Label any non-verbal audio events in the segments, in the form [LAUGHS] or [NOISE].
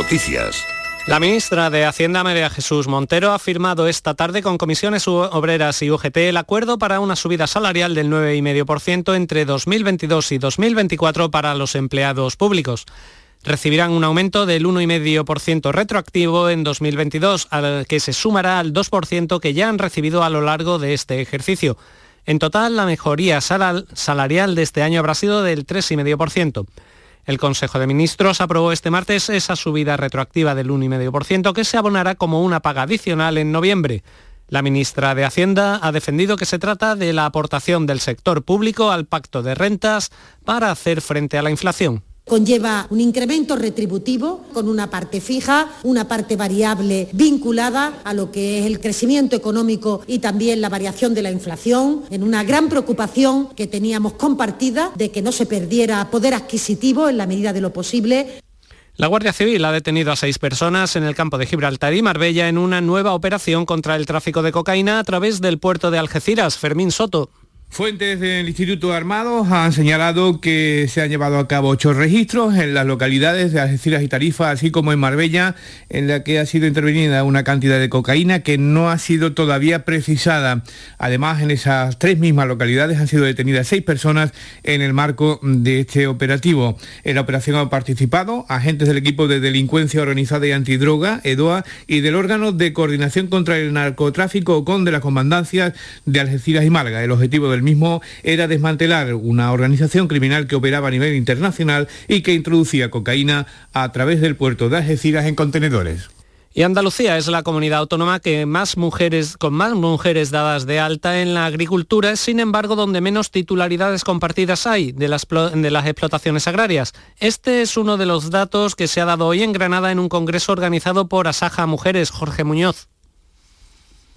Noticias. La ministra de Hacienda, María Jesús Montero, ha firmado esta tarde con comisiones obreras y UGT el acuerdo para una subida salarial del 9,5% entre 2022 y 2024 para los empleados públicos. Recibirán un aumento del 1,5% retroactivo en 2022, al que se sumará al 2% que ya han recibido a lo largo de este ejercicio. En total, la mejoría salarial de este año habrá sido del 3,5%. El Consejo de Ministros aprobó este martes esa subida retroactiva del 1,5% que se abonará como una paga adicional en noviembre. La ministra de Hacienda ha defendido que se trata de la aportación del sector público al pacto de rentas para hacer frente a la inflación conlleva un incremento retributivo con una parte fija, una parte variable vinculada a lo que es el crecimiento económico y también la variación de la inflación, en una gran preocupación que teníamos compartida de que no se perdiera poder adquisitivo en la medida de lo posible. La Guardia Civil ha detenido a seis personas en el campo de Gibraltar y Marbella en una nueva operación contra el tráfico de cocaína a través del puerto de Algeciras. Fermín Soto. Fuentes del Instituto Armados han señalado que se han llevado a cabo ocho registros en las localidades de Algeciras y Tarifa, así como en Marbella, en la que ha sido intervenida una cantidad de cocaína que no ha sido todavía precisada. Además, en esas tres mismas localidades han sido detenidas seis personas en el marco de este operativo. En la operación han participado agentes del equipo de delincuencia organizada y antidroga, EDOA, y del órgano de coordinación contra el narcotráfico con de las comandancias de Algeciras y Málaga. El objetivo del el mismo era desmantelar una organización criminal que operaba a nivel internacional y que introducía cocaína a través del puerto de Algeciras en contenedores. Y Andalucía es la comunidad autónoma que más mujeres, con más mujeres dadas de alta en la agricultura, sin embargo donde menos titularidades compartidas hay de las, de las explotaciones agrarias. Este es uno de los datos que se ha dado hoy en Granada en un congreso organizado por Asaja Mujeres, Jorge Muñoz.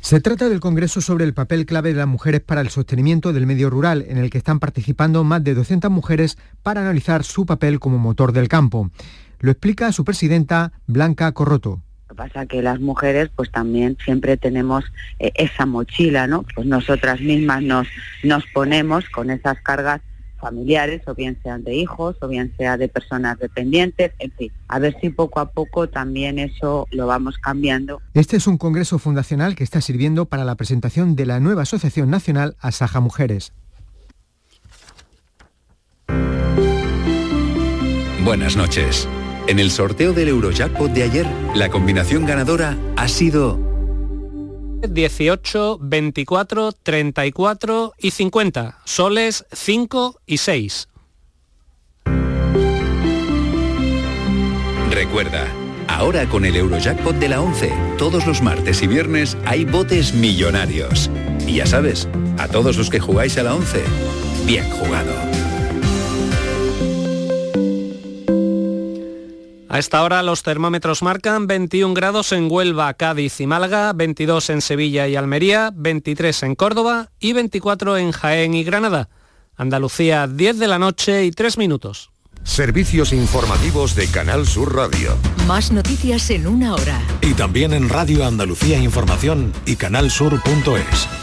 Se trata del Congreso sobre el papel clave de las mujeres para el sostenimiento del medio rural, en el que están participando más de 200 mujeres para analizar su papel como motor del campo. Lo explica su presidenta Blanca Corroto. Lo que pasa que las mujeres pues también siempre tenemos eh, esa mochila, ¿no? Pues nosotras mismas nos, nos ponemos con esas cargas familiares, o bien sean de hijos, o bien sea de personas dependientes, en fin, a ver si poco a poco también eso lo vamos cambiando. Este es un congreso fundacional que está sirviendo para la presentación de la nueva Asociación Nacional Asaja Mujeres. Buenas noches. En el sorteo del Eurojackpot de ayer, la combinación ganadora ha sido 18, 24, 34 y 50. Soles 5 y 6. Recuerda, ahora con el Eurojackpot de la 11, todos los martes y viernes hay botes millonarios. Y ya sabes, a todos los que jugáis a la 11, bien jugado. A esta hora los termómetros marcan 21 grados en Huelva, Cádiz y Málaga, 22 en Sevilla y Almería, 23 en Córdoba y 24 en Jaén y Granada. Andalucía, 10 de la noche y 3 minutos. Servicios informativos de Canal Sur Radio. Más noticias en una hora. Y también en Radio Andalucía Información y canalsur.es.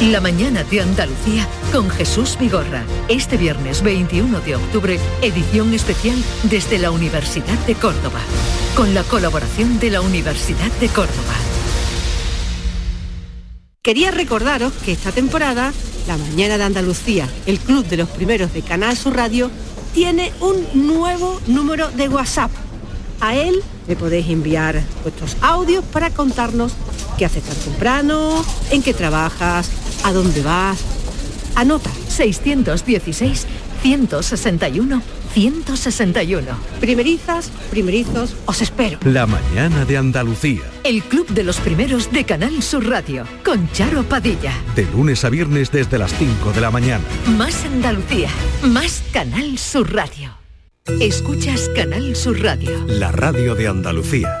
La mañana de Andalucía con Jesús Vigorra. Este viernes 21 de octubre, edición especial desde la Universidad de Córdoba. Con la colaboración de la Universidad de Córdoba. Quería recordaros que esta temporada, La Mañana de Andalucía, el club de los primeros de Canal Sur Radio, tiene un nuevo número de WhatsApp. A él le podéis enviar vuestros audios para contarnos qué haces tan temprano, en qué trabajas, a dónde vas. Anota 616 161 161. Primerizas, primerizos, os espero. La mañana de Andalucía. El club de los primeros de Canal Sur Radio con Charo Padilla. De lunes a viernes desde las 5 de la mañana. Más Andalucía, más Canal Sur Radio. Escuchas Canal Sur Radio. La radio de Andalucía.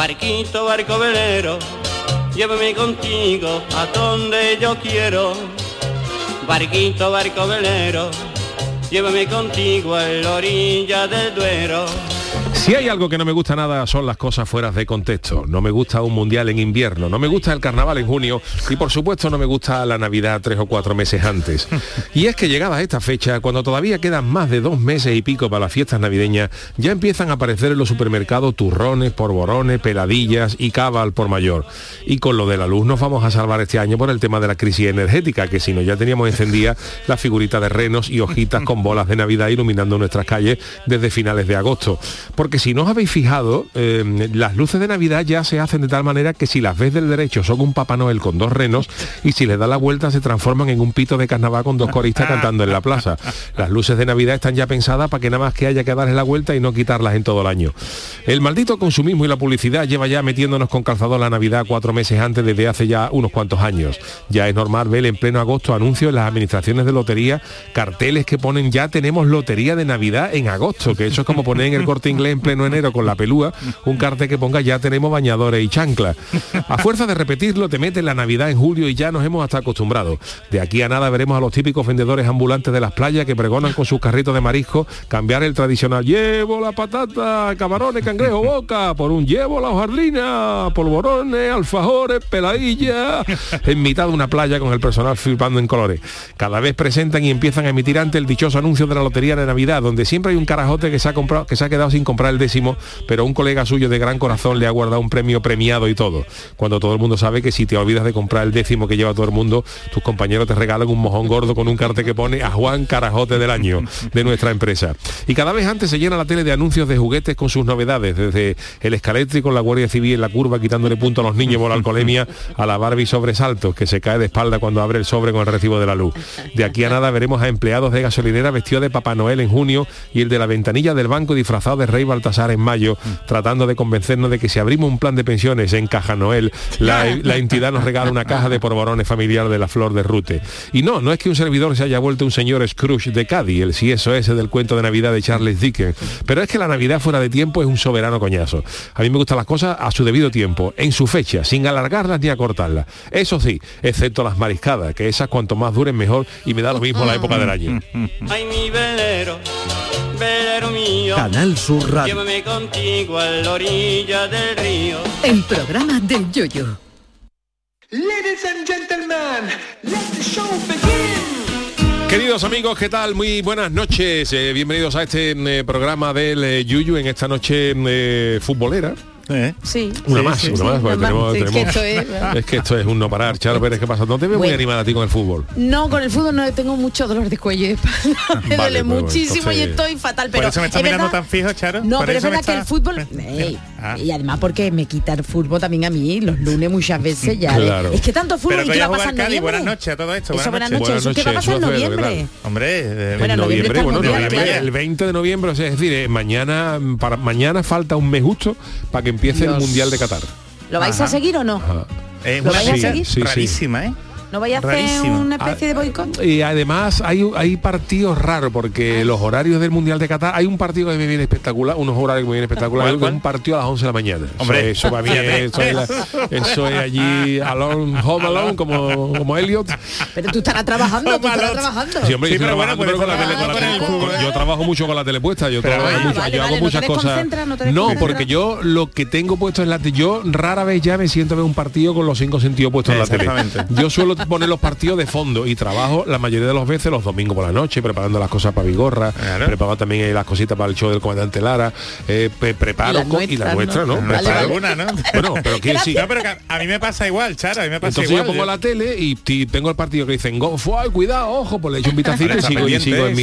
Barquito, barco velero, llévame contigo a donde yo quiero. Barquito, barco velero, llévame contigo a la orilla del Duero. Si hay algo que no me gusta nada son las cosas fuera de contexto. No me gusta un mundial en invierno, no me gusta el carnaval en junio y por supuesto no me gusta la Navidad tres o cuatro meses antes. [LAUGHS] Y es que llegada esta fecha, cuando todavía quedan más de dos meses y pico para las fiestas navideñas, ya empiezan a aparecer en los supermercados turrones, porborones, peladillas y cava al por mayor. Y con lo de la luz nos vamos a salvar este año por el tema de la crisis energética, que si no ya teníamos encendida la figurita de renos y hojitas con bolas de Navidad iluminando nuestras calles desde finales de agosto. Porque si no os habéis fijado, eh, las luces de Navidad ya se hacen de tal manera que si las ves del derecho son un Papá Noel con dos renos y si le da la vuelta se transforman en un pito de carnaval con dos coristas cantando en la plaza. Las luces de Navidad están ya pensadas para que nada más que haya que darle la vuelta y no quitarlas en todo el año. El maldito consumismo y la publicidad lleva ya metiéndonos con calzador la Navidad cuatro meses antes desde hace ya unos cuantos años. Ya es normal ver en pleno agosto anuncios en las administraciones de lotería, carteles que ponen ya tenemos lotería de Navidad en agosto, que eso es como poner en el corte inglés en pleno enero con la pelúa un cartel que ponga ya tenemos bañadores y chanclas. A fuerza de repetirlo te meten la Navidad en julio y ya nos hemos hasta acostumbrado. De aquí a nada veremos a los típicos vendedores ambulantes de las playas que pregonan con sus carritos de marisco cambiar el tradicional llevo la patata, camarones, cangrejo, boca por un llevo la hojardina, polvorones, alfajores, peladilla en mitad de una playa con el personal flipando en colores. Cada vez presentan y empiezan a emitir ante el dichoso anuncio de la lotería de Navidad, donde siempre hay un carajote que se ha comprado, que se ha quedado sin comprar el décimo, pero un colega suyo de gran corazón le ha guardado un premio premiado y todo. Cuando todo el mundo sabe que si te olvidas de comprar el décimo que lleva todo el mundo, tus compañeros te regalan un mojón gordo con un cartel que pone a Juan Carajote del año de nuestra empresa. Y cada vez antes se llena la tele de anuncios de juguetes con sus novedades, desde el escaléctrico, la Guardia Civil en la curva quitándole punto a los niños por la alcoholemia, a la Barbie sobresaltos que se cae de espalda cuando abre el sobre con el recibo de la luz. De aquí a nada veremos a empleados de gasolinera vestidos de Papá Noel en junio y el de la ventanilla del banco disfrazado de Rey Baltasar en mayo, tratando de convencernos de que si abrimos un plan de pensiones en Caja Noel, la, la entidad nos regala una caja de porborones familiar de la flor de rute. Y no, no es que un servidor se haya vuelto un señor Scrooge de Cádiz, el si eso ese del cuento de Navidad de Charles Dickens, pero es que la Navidad fuera de tiempo es un soberano coñazo. A mí me gustan las cosas a su debido tiempo, en su fecha, sin alargarlas ni acortarlas. Eso sí, excepto las mariscadas, que esas cuanto más duren mejor y me da lo mismo la época del año. Ay, mi velero, velero mío. Canal Sur Radio. Llévame contigo a la orilla del río. El programa del Yoyo. Ladies and gentlemen, let the show begin. Queridos amigos, ¿qué tal? Muy buenas noches. Eh, bienvenidos a este eh, programa del eh, Yuyu en esta noche eh. Sí. Una Sí, más, sí, una sí. más, porque Una tenemos, más. Es que esto es- es que esto es un no parar. Charo Pérez, ¿qué pasa? No te veo muy animada a ti con el fútbol. No, con el fútbol no tengo mucho dolor de cuello y de espalda. [LAUGHS] Me Vale, duele pues, muchísimo y estoy fatal. Por Pero eso me está es mirando verdad- tan fijo, Charo. No, pero es verdad que el fútbol... Ah. Y además porque me quita el fútbol también a mí los lunes muchas veces ya. Claro. Es que tanto fútbol Pero y que va a pasar noviembre. Buenas noches a todo esto. Eso, buenas noches. Buenas ¿Eso qué va a pasar en Suazo, ¿qué noviembre? Hombre, eh, Bueno, en noviembre, está bueno, mundial, noviembre, claro. el 20 de noviembre, o sea, es decir, eh, mañana para mañana falta un mes justo para que empiece el. Mundial de Qatar. ¿Lo vais Ajá. a seguir o no? Ajá. ¿Lo una vais a seguir? Sí, ¿No vaya a hacer una especie de boicot? Ah, y además hay, hay partidos raros, porque ah. los horarios del Mundial de Qatar, hay un partido que me viene espectacular, unos horarios que me vienen espectaculares, un partido a las 11 de la mañana. Hombre, eso, [LAUGHS] eso para mí eso, es allí alone, home alone, como, como Elliot. Pero tú estarás trabajando, tú estarás trabajando. Sí, hombre, sí, pero con la, tele, con la tele, yo trabajo mucho con la telepuesta, yo, trabajo mucho, yo hago muchas cosas. No, porque yo lo que tengo puesto en la tele yo rara vez ya me siento a ver un partido con los cinco sentidos puestos en la tele. Yo suelo poner los partidos de fondo y trabajo la mayoría de las veces los domingos por la noche, preparando las cosas para Vigorra, claro. también eh, las cositas para el show del comandante Lara, eh, preparo y la, nuestra, y la ¿no? ¿no? Alguna, ¿no? Bueno, pero decir. No, pero a mí me pasa igual, Chara, a mí me pasa Entonces igual, yo pongo la tele y, tengo el partido que dicen, go, fue, cuidado, ojo, pues le echo un vistacito y sigo, y sigo en mi.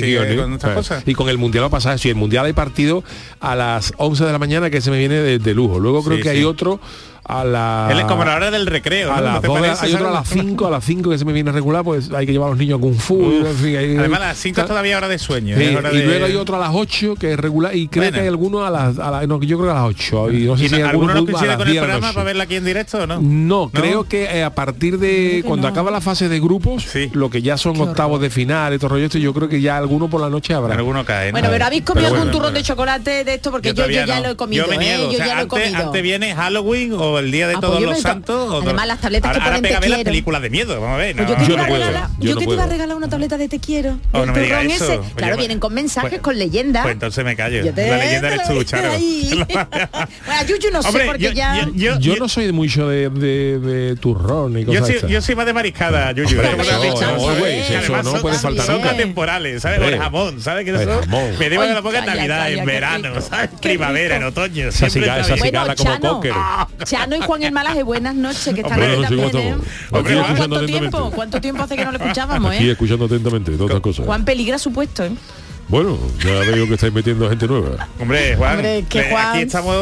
Y con el mundial va a pasar, si el mundial hay partido a las 11 de la mañana que se me viene de, de lujo. Luego creo que hay otro a la... Él es como la hora del recreo. A las hay otro a las 5, a las 5 que se me viene regular, pues hay que llevar a los niños a Kung Fu. Además a las 5 es todavía hora de sueño. ¿eh? Y luego hay otro a las 8 que es regular y creo que hay alguno a las... A la, no, yo creo que a las 8. Y no sé ¿Y si alguno, alguno con el programa para verla aquí en directo o no. No, creo que eh, a partir de... Cuando acaba la fase de grupos, lo que ya son octavos de final, estos rollos, yo creo que ya alguno por la noche habrá. Alguno cae. Bueno, pero habéis comido algún turrón de chocolate de esto porque yo ya lo he comido. Antes viene Halloween o el día de Apoyo todos los santos. O Además, las tabletas ahora, que ahora pégame las películas de miedo, vamos a ver. No. Pues yo que, yo te, no iba puedo, regalar, yo no que te iba a regalar una tableta de te quiero. Oh, no me diga eso. Ese. Pues claro, vienen con mensajes, pues, con leyendas. Pues entonces me callo. Yo la leyenda eres tú, Charo. [LAUGHS] bueno, Yuyu no sé porque ya. Yo, no soy mucho de, turrón y cosas. Yo soy, más de mariscada, Yuyu. ¿eh? No puede faltar nunca. temporales, ¿sabes? El jamón, ¿sabes? Que eso me digo que la poca en Navidad, en verano, ¿sabes? Primavera, en otoño. Esa cigala como cocker. Chano y Juan el Malaje, buenas noches, que están Hombre, aquí también. ¿eh? ¿cuánto tiempo? ¿Cuánto tiempo hace que no lo escuchábamos, eh? Escuchando atentamente todas estas cosas. Juan peligra su puesto, ¿eh? Bueno, ya veo que estáis metiendo gente nueva. Hombre, Juan, eh, aquí estamos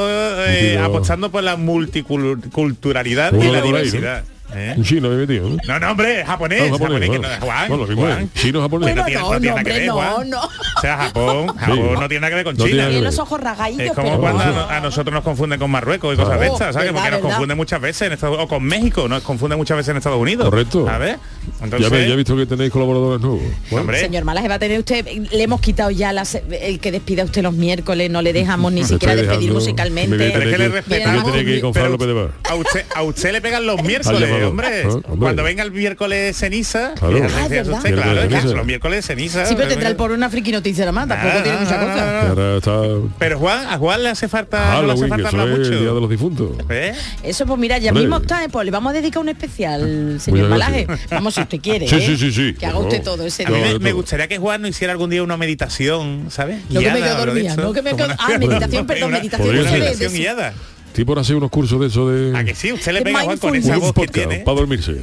eh, apostando por la multiculturalidad y la diversidad. ¿Eh? Un chino había metido. No, no, hombre, japonés. No, japonés, japonés bueno. que no, Juan, bueno, Chino, japonés. No, tiene, no, no, nada que ver, No, O sea, Japón, Japón no tiene nada que ver con China. Tiene los ojos Es como cuando a, nosotros nos confunden con Marruecos y cosas de estas, ¿sabes? Verdad, Porque nos confunden muchas veces en Estados O con México, nos confunden muchas veces en Estados Unidos. Correcto. A ver. Entonces, ya, ya, he visto que tenéis colaboradores nuevos. Señor Malaje, va a tener usted, le hemos quitado ya las, el que despida usted los miércoles, no le dejamos ni [LAUGHS] siquiera dejando, despedir musicalmente. Me pero es que, le respetamos. Que a, usted, a usted le pegan los miércoles, hombre. Ah, hombre. Cuando venga el miércoles ceniza, claro, ah, usted, claro, los miércoles ceniza. Sí, pero tendrá el por una friki noticia la mata, tampoco tiene mucha cosa. Pero Juan, a Juan le hace falta, le hace falta hablar mucho. El día de los difuntos. ¿Eh? Eso, pues mira, ya mismo está, eh, pues le vamos a dedicar un especial, pues señor Malaje. Vamos si usted quiere. Sí, ¿eh? sí, sí, sí. Que haga usted todo ese día. A mí me, me, gustaría que Juan no hiciera algún día una meditación, ¿sabes? No que me quedo dormida, no que me quedo... Ah, meditación, [LAUGHS] perdón, meditación. Una, meditación guiada. Estoy por hacer unos cursos de eso de... ¿A que sí? Usted le pega, Juan, con esa voz. Para dormirse. [LAUGHS]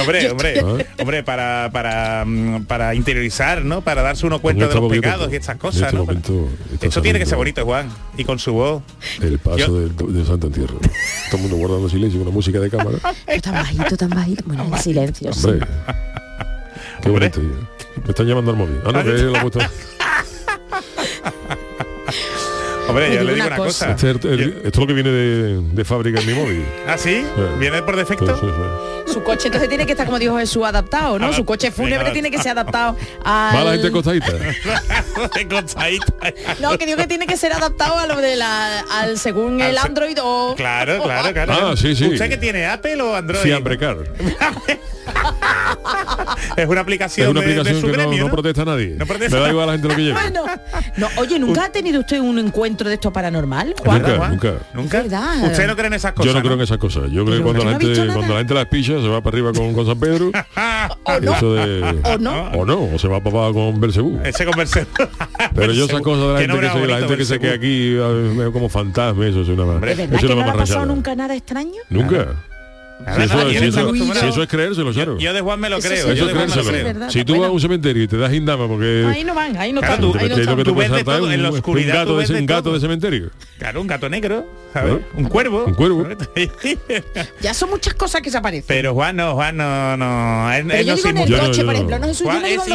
hombre, hombre, hombre, para, para, mm, para interiorizar, ¿no? Para darse uno cuenta este de los pecados y estas cosas, este ¿no? Esto tiene que ser bonito, Juan. Y con su voz. El paso del de Santo Entierro. Todo el mundo guardando silencio, una música de cámara. [LAUGHS] tan bajito, tan bajito. Bueno, en silencio. Hombre. Qué bonito. ¿eh? Me están llamando al móvil. Ah, no, que la puesta. [LAUGHS] Hombre, yo le digo una cosa. esto es lo que viene de, de fábrica en mi móvil. ¿Ah, sí? Eh, ¿Viene por defecto? Pues, eh. Su coche entonces tiene que estar, como dijo Jesús, adaptado, ¿no? Su coche fúnebre tiene que ser adaptado a... Al... la gente costadita. [LAUGHS] no, que digo que tiene que ser adaptado a lo de la, al según el Android o... Claro, claro, [LAUGHS] claro. Ah, sí, ¿Usted que tiene Apple o Android? Siempre, claro. [LAUGHS] es una aplicación, es una aplicación que no, protesta a nadie. No. Me da igual a la gente lo que lleve. Bueno, no, oye, ¿nunca ha tenido usted un encuentro de esto paranormal? Nunca, nunca. ¿Nunca? ¿Usted no cree en esas cosas? Yo no, creo en esas cosas. Yo creo que cuando, la, gente, cuando la gente las pilla se va para arriba con, con San Pedro. [LAUGHS] o, no. O no. Se va para abajo con Belcebú. Ese con Belcebú. Pero yo [LAUGHS] esas cosas de la gente, que se, la gente que se queda aquí eh, como fantasma, eso es una, es una ha pasado nunca nada extraño? Nunca. Si eso, es creérselo, claro. Yo, de Juan me lo creo. Yo de Juan me lo creo. Si tú vas a un cementerio y te das indama porque... Ahí no van, ahí no claro, tú, ahí no tú un, en la oscuridad. Un gato, de, cementerio. Claro, un gato negro, ¿sabes? Un cuervo. Un cuervo. [LAUGHS] ya son muchas cosas que se aparecen. Pero Juan no, Juan no... no yo digo en el coche, por ejemplo. Juan es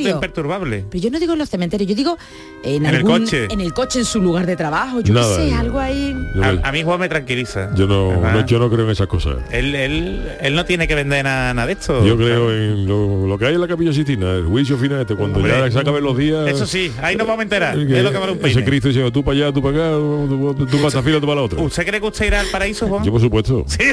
imperturbable. Pero yo no digo en los cementerios, yo digo en el coche. En el coche, en su lugar de trabajo, yo qué sé, algo ahí... A mí Juan me tranquiliza. Yo no creo en esas cosas. Él él, no tiene que vender nada, nada de esto. Yo creo en lo, lo que hay en la capilla Sistina, el juicio final este, cuando Hombre. ya se acaben los días. Eso sí, ahí nos vamos a enterar. que- es lo que vale un peine. Ese Cristo dice, tú para allá, tú para acá, tú, tú, tú para esta fila, tú para la otra. ¿Usted cree que usted irá al paraíso, Juan? Yo por supuesto. [LAUGHS] Sí.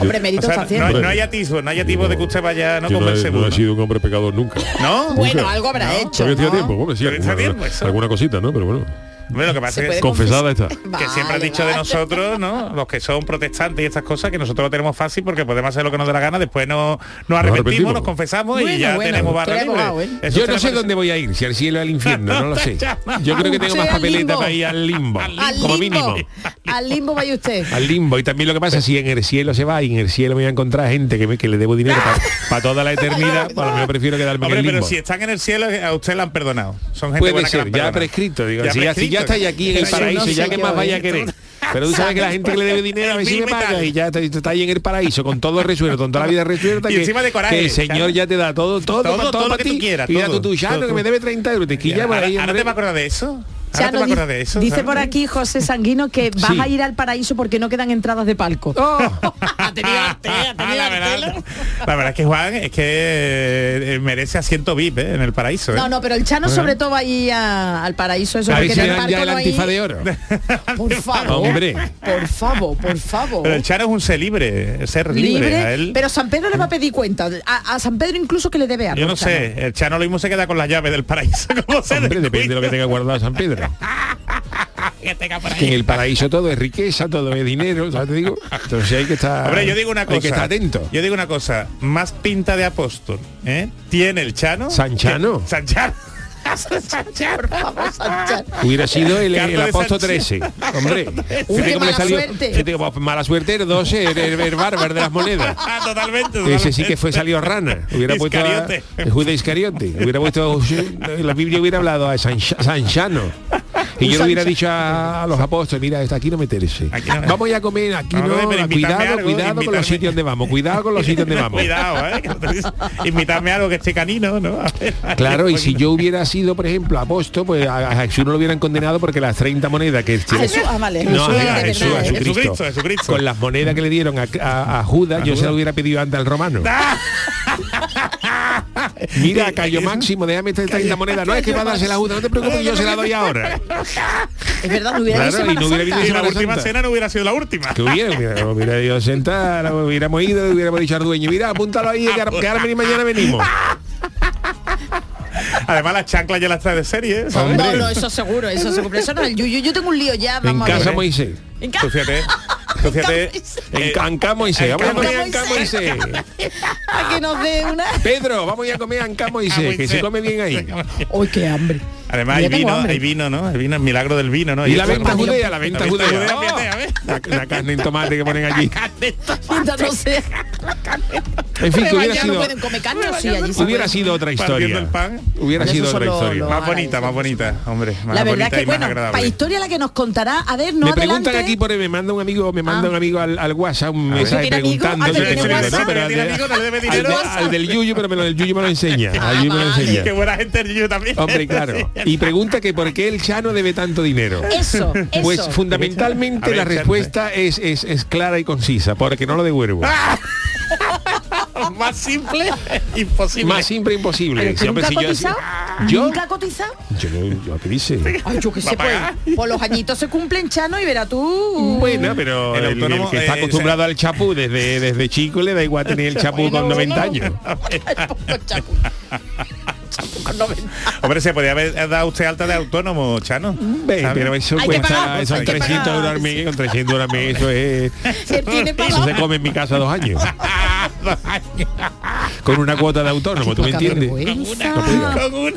Hombre, mérito O sea, está haciendo. no, no hay atisbo, no hay atisbo de que usted vaya no Yo no, he, converse no he sido un hombre pecador nunca. ¿No? Bueno, algo habrá hecho. Todavía tiene ¿no? tiempo, hombre, sí, Todavía alguna, tiene tiempo, eso. alguna cosita, ¿no? Pero bueno. Bueno, lo que pasa es que, Confesada está. [LAUGHS] que siempre han Vale, dicho de nosotros, ¿no? Los que son protestantes y estas cosas, que nosotros lo tenemos fácil porque podemos hacer lo que nos dé la gana, después no, nos arrepentimos, arrepentimos. nos confesamos Bueno, y ya bueno, tenemos barra libre. abogado, ¿eh? Yo no sé parece- dónde voy a ir, si al cielo o al infierno, no lo [LAUGHS] sé. Yo creo que tengo más papeleta para ir al limbo, Al como mínimo. Al limbo vaya usted. Al limbo. Y también lo que pasa, si en el cielo se va y en el cielo me voy a encontrar gente que, me, que le debo dinero para toda la eternidad, [LAUGHS] pues a lo mejor prefiero quedarme Hombre, en el pero limbo. si están en el cielo, a usted le han perdonado. Son gente Puede buena que ser, han ya prescrito. Digo, Ya si, ya, si ya estáis aquí en el paraíso, ya que más vaya a querer. Pero tú [LAUGHS] sabes que la gente que le debe dinero a ver si me paga y ya está, está ahí en el paraíso con todo resuelto, con toda la vida resuelta Y que, encima de coraje, que el señor ya te da todo, todo, Todo, todo, todo lo que tú quieras, Mira todo, tú, tú, todo, que me debe 30 euros, te quilla por ahora, ahí. ahora te me acuerdas de eso. Ahora te no de eso. dice ¿sabes? por aquí José Sanguino que vas Sí. a ir al paraíso porque no quedan entradas de palco. [LAUGHS] [LAUGHS] ha tenido arte, ha Ah, tenido la, verdad, ¿no? la verdad es que Juan es que eh, merece asiento VIP eh, en el paraíso. ¿eh? No, no, pero el Chano sobre todo va a ir a- al paraíso eso porque si en el ya el no hay- de oro. [LAUGHS] Por favor. Hombre. Por favor, por favor. Pero el Chano es un ser libre, ser libre. libre, a él- pero San Pedro le va a pedir cuenta. A, a San Pedro incluso que le debe algo. yo no Chano. sé, el Chano lo mismo se queda con la llave del paraíso. Hombre, depende de lo que tenga guardado San Pedro. Que. [LAUGHS] Que en el paraíso todo es riqueza, todo es dinero, ¿sabes? Te digo. Entonces hay que estar. Hombre, yo digo una cosa. Hay que estar atento. Yo digo una cosa, más pinta de apóstol, ¿eh? Tiene el Chano. ¿Sanchano? Vamos a echar. Hubiera sido el, el de apóstol Sánchez. [LAUGHS] 13. Hombre, fíjate cómo le mala salió. suerte. fíjate cómo- mala suerte el 12, el, el, el bárbaro de las monedas. [LAUGHS] Ah, totalmente, Ese sí que fue salió rana. Hubiera puesto a, el Judas Iscariote. Hubiera puesto la Biblia hubiera hablado a San, Sanchano. Y yo le hubiera dicho a, a los apóstoles, mira, hasta aquí no meterse. Aquí no- vamos ya a comer, aquí no, invitarme cuidado, algo, cuidado con los sitios donde vamos, cuidado con los sitios donde vamos. Cuidado, ¿eh? [LAUGHS] Invitarme a algo que esté canino, ¿no? A ver, a Claro, y si yo hubiera sido, por ejemplo, apóstol, pues a, a Jesús no lo hubieran condenado porque las 30 monedas que A Jesús, ah, vale. No, Jesús a Jesús, verdad, a. Jesucristo. Jesucristo, Jesucristo. Con las monedas que le dieron a, a- a Judas, yo se lo hubiera pedido antes al romano. [LAUGHS] Mira, Cayo Máximo, déjame estas 30 monedas. No es que va a darse la Judas, no te preocupes, yo se la doy ahora. [LAUGHS] Es verdad, no hubiera Claro, ido y no hubiera Y la última Santa. cena no hubiera sido la última. Que hubiera, hubiera, hubiera ido a sentar, hubiéramos ido, hubiéramos dicho al dueño, mira, apúntalo ahí, que ahora, y mañana venimos. [LAUGHS] Además las chanclas ya las trae de serie, ¿sabes? No, no, eso seguro, eso seguro. Eso no es el yuyu. Yo tengo un lío ya, En vamos a casa ver. Moisés. En casa. fíjate, fíjate, En eh, Anca Moisés. Vamos a comer Anca Anca Moisés. Moisés. A que nos dé una. Pedro, vamos a comer Anca Moisés, que se come bien ahí. ¡Uy, qué hambre! Además hay vino, hay vino, ¿no? El vino, el milagro del vino, ¿no? Y la esto- venta judea, la venta venta judea. judea, Oh, fíjate, a ver. la, la carne en tomate que ponen allí. [LAUGHS] No. En fin, que hubiera no sido, pueden comer carne sí, allí se hubiera sido otra historia. el pan. Hubiera Pero sido otra historia. los- Más bonita, más bonita, hombre. Más La verdad bonita es que, y más bueno, agradable. para historia la que nos contará, a ver, no me preguntan adelante. aquí por me manda un amigo, me manda Ah. un amigo al, al WhatsApp un mensaje preguntando. No, al. ¿No del Yuyu, pero me lo, el Yuyu me lo [LAUGHS] enseña. Ah, Al Yuyu me lo enseña. Qué buena gente el Yuyu también. Hombre, claro. [LAUGHS] [LAUGHS] Y pregunta que por qué el Chano debe tanto dinero. Eso, [LAUGHS] eso. Pues fundamentalmente ver, la respuesta es, es, es clara y concisa, porque no lo devuelvo. [LAUGHS] Más simple, imposible. Más simple imposible. ¿Pero Sí, que hombre, nunca si yo, cotizado? yo, ¿Nunca ha cotizado? yo, no- yo, ¿qué dice? Ay, yo qué sé, pues, pues los añitos se cumplen, Chano, y verá tú. Bueno, pero El el, el autónomo, que está eh, acostumbrado al chapú desde, desde chico le da igual tener el chapú Bueno, con 90 bueno. años. Ay, poco chapu. Chapu con 90. Hombre, se podía haber dado usted alta de autónomo, Chano. Pero eso Hay cuesta, pagar, son hay que 300 pagar. euros al mes, con 300 euros al mes, eso es... Tiene Eso se come en mi casa [LAUGHS] dos años. Con una cuota de autónomo, ¿tú me entiendes? vergüenza. Con una.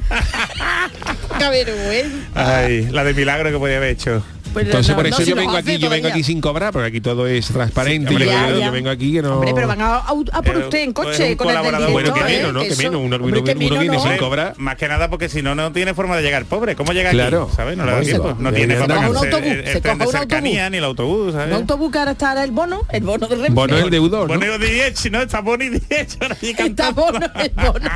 Qué vergüenza. Ay, la de milagro que podía haber hecho. Pues Entonces no, por no, eso si yo vengo aquí, yo vengo todavía. aquí sin cobrar, porque aquí todo es transparente. Sí, hombre, yo, ya, yo ya. vengo aquí que no. Hombre, pero van a, a- a por Eh, usted en pues coche un con el del. Bueno, que ¿eh? menos, ¿no? Que menos, uno- hombre, uno- que uno viene no. sin cobrar. Más que nada porque si no, no tiene forma de llegar pobre. ¿Cómo llega Claro. aquí? ¿Sabes? No le da tiempo. No de- tiene de tren de coja un cercanía autobús. ni el autobús, ¿sabes? Un autobús que ahora está el bono, el bono de Renfe. Bueno, el deudor, ¿no? Bueno, Diech, ¿no? Está Diech. [LAUGHS] ahora allí Está cantando. bono, el bono,